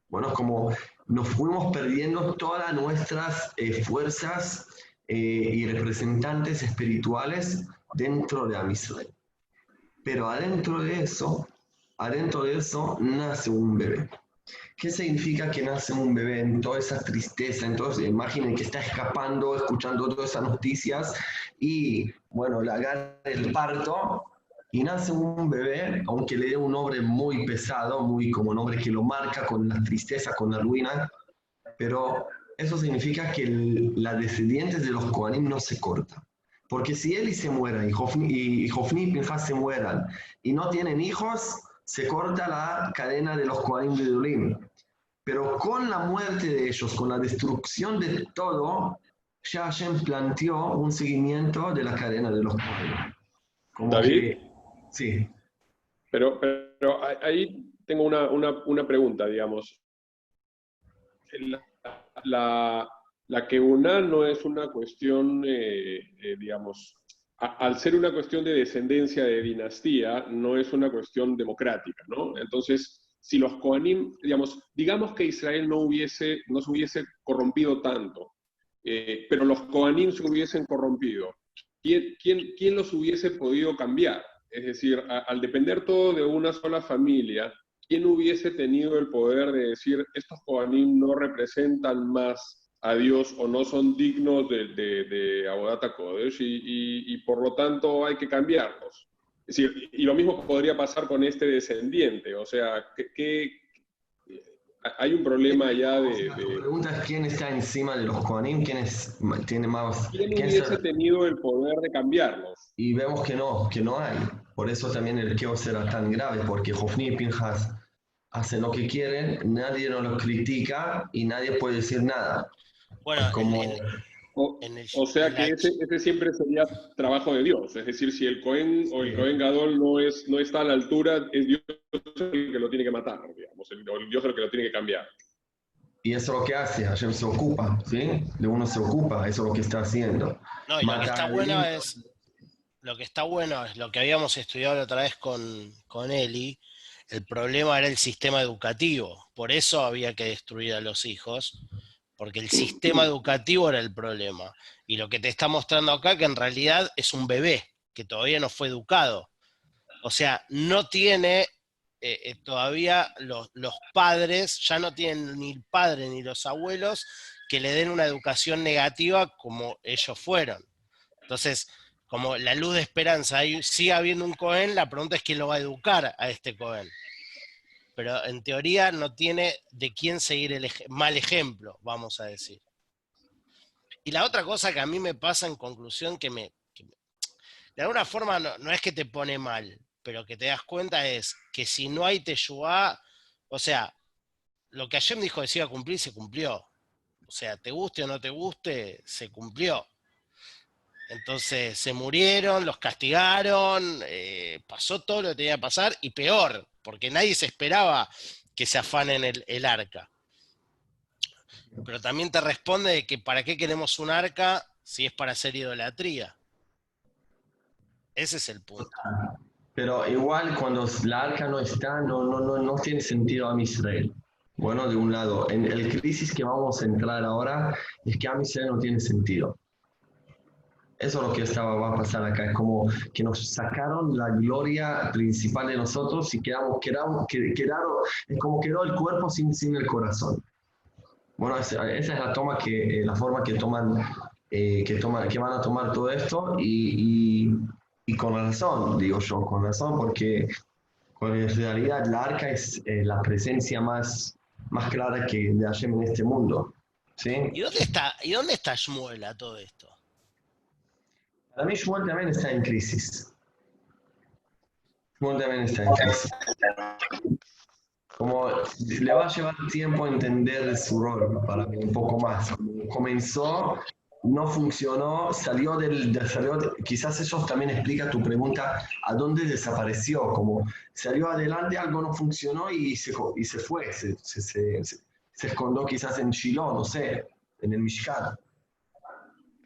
Speaker 2: Bueno, como nos fuimos perdiendo todas nuestras eh, fuerzas eh, y representantes espirituales dentro de Am Israel. Pero adentro de eso, adentro de eso nace un bebé. ¿Qué significa que nace un bebé en toda esa tristeza? Entonces, imaginen que está escapando, escuchando todas esas noticias y, bueno, le agarra el parto y nace un bebé, aunque le dé un nombre muy pesado, muy como nombre que lo marca con la tristeza, con la ruina, pero eso significa que el, la descendientes de los Kohanim no se corta. Porque si Eli se muera y Hofni y, Hofni y Pinchas se mueran y no tienen hijos, se corta la cadena de los Kohanim de Dulim. Pero con la muerte de ellos, con la destrucción de todo, ya Hashem planteó un seguimiento de la cadena de los Kohanim. Como
Speaker 3: David.
Speaker 2: que- sí.
Speaker 3: Pero, pero ahí tengo una, una, una pregunta, digamos. La, la, la Keuná no es una cuestión, eh, eh, digamos, al ser una cuestión de descendencia de dinastía, no es una cuestión democrática, ¿no? Entonces, si los Kohanim, digamos, digamos que Israel no, hubiese, no se hubiese corrompido tanto, eh, pero los Kohanim se hubiesen corrompido, ¿quién, quién, quién los hubiese podido cambiar? Es decir, a- al depender todo de una sola familia, ¿quién hubiese tenido el poder de decir estos Kohanim no representan más a Dios o no son dignos de, de, de Abodata Kodesh y, y- y por lo tanto hay que cambiarlos? Es decir, y lo mismo podría pasar con este descendiente, o sea, que, que- hay un problema allá de...
Speaker 2: La
Speaker 3: de-
Speaker 2: pregunta es quién está encima de los Kohanim, quién es, tiene más...
Speaker 3: ¿Quién
Speaker 2: quién
Speaker 3: hubiese
Speaker 2: está-
Speaker 3: tenido el poder de cambiarlos?
Speaker 2: Y vemos que no, que no hay. Por eso también el Keos era tan grave, porque Hofni y Pinjas hacen lo que quieren, nadie nos los critica y nadie puede decir nada.
Speaker 1: Bueno, en-
Speaker 2: Como,
Speaker 1: en-
Speaker 3: O,
Speaker 1: en el-
Speaker 3: o sea
Speaker 1: en
Speaker 3: que
Speaker 1: la-
Speaker 3: ese, ese siempre sería trabajo de Dios. Es decir, si el Cohen o el Cohen Gadol no, es, no está a la altura, es Dios el que lo tiene que matar, digamos, el, o el Dios el que lo tiene que cambiar.
Speaker 2: y eso es lo que hace, Hashem se ocupa, ¿sí? De uno se ocupa, eso es lo que está haciendo.
Speaker 1: No, y lo que está bueno es. Lo que está bueno es lo que habíamos estudiado la otra vez con, con Eli. El problema era el sistema educativo. Por eso había que destruir a los hijos, porque el sistema educativo era el problema. Y lo que te está mostrando acá, que en realidad es un bebé, que todavía no fue educado. O sea, no tiene eh, eh, todavía los, los padres, ya no tienen ni el padre ni los abuelos que le den una educación negativa como ellos fueron. Entonces, como la luz de esperanza, hay, sigue habiendo un Cohen, la pregunta es quién lo va a educar a este Cohen. Pero en teoría no tiene de quién seguir el mal ejemplo, vamos a decir. Y la otra cosa que a mí me pasa en conclusión, que me, de alguna forma no, no es que te pone mal, pero que te das cuenta es que si no hay Teshuvah, o sea, lo que Hashem dijo que se iba a cumplir, se cumplió. O sea, te guste o no te guste, se cumplió. Entonces se murieron, los castigaron, eh, pasó todo lo que tenía que pasar y peor, porque nadie se esperaba que se afanen el, el arca. Pero también te responde de que para qué queremos un arca si es para hacer idolatría. Ese es el punto.
Speaker 2: Pero igual cuando la arca no está, no, no, no, no tiene sentido a Israel. Bueno, de un lado, en el crisis que vamos a entrar ahora es que a Israel no tiene sentido. Eso es lo que estaba, va a pasar acá, es como que nos sacaron la gloria principal de nosotros y quedamos, quedamos, que- quedaron, es como quedó el cuerpo sin, sin el corazón. Bueno, esa, es la toma que, eh, la forma que toman, eh, que toman, que van a tomar todo esto y, y, y con razón, digo yo, con razón, porque porque en realidad la arca es eh, la presencia más, más clara que de Hashem en este mundo. ¿sí?
Speaker 1: ¿Y dónde está, y dónde está Shmuel a todo esto?
Speaker 2: Para mí Shmuel también está en crisis. Shmuel también está en crisis. Como le va a llevar tiempo entender su rol, para mí, un poco más. Comenzó, no funcionó, salió del... de- salió quizás eso también explica tu pregunta, ¿a dónde desapareció? Como salió adelante, algo no funcionó y se, y se fue, se, se- se escondió quizás en Shiloh, no sé, en el Mishkan.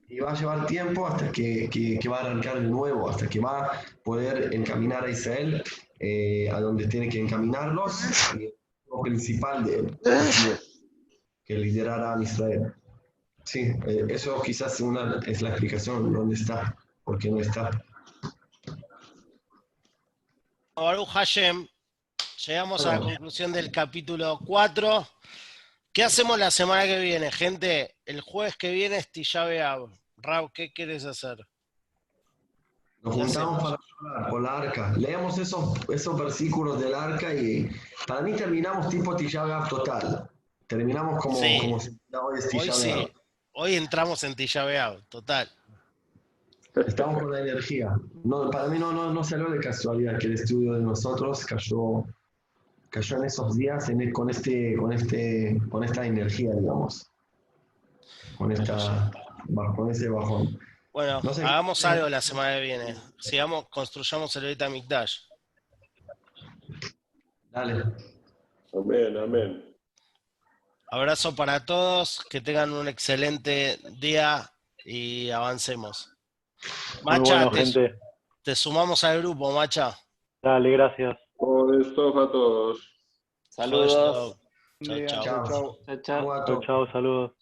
Speaker 2: Y va a llevar tiempo hasta que, que- que va a arrancar de nuevo, hasta que va a poder encaminar a Israel eh, a donde tiene que encaminarlos. Y lo principal de él, que liderará a Israel. Sí, eh, eso quizás una, es la explicación dónde está, por qué no está.
Speaker 1: Baruch Hashem, llegamos a la conclusión del capítulo 4. ¿Qué hacemos la semana que viene, gente? El jueves que viene es Tisha B'Av. Rau, ¿qué quieres hacer?
Speaker 2: Nos
Speaker 1: ¿Qué
Speaker 2: juntamos para hablar por la arca. Leemos esos, esos versículos del arca y para mí terminamos tipo Tisha B'Av total. Terminamos como,
Speaker 1: Sí.
Speaker 2: como si hoy es
Speaker 1: Hoy sí, hoy entramos en Tisha B'Av, total.
Speaker 2: Estamos con la energía. No, para mí no, no, no salió de casualidad que el estudio de nosotros cayó, cayó en esos días en el- con, este, con, este, con esta energía, digamos. Con, esta, con ese bajón.
Speaker 1: Bueno,
Speaker 2: No sé.
Speaker 1: hagamos algo la semana que viene. Sigamos, construyamos el Beit Mikdash.
Speaker 2: Dale.
Speaker 3: Amén, amén.
Speaker 1: Abrazo para todos, que tengan un excelente día y avancemos. Macha,
Speaker 8: bueno,
Speaker 1: te,
Speaker 8: gente.
Speaker 1: te sumamos al grupo, Macha.
Speaker 8: Dale, gracias.
Speaker 3: Por esto a todos.
Speaker 7: Saludos.
Speaker 1: Chau, chau.
Speaker 2: Chao.
Speaker 7: Chao, chao.
Speaker 2: Chao
Speaker 8: Chao, chao, saludos.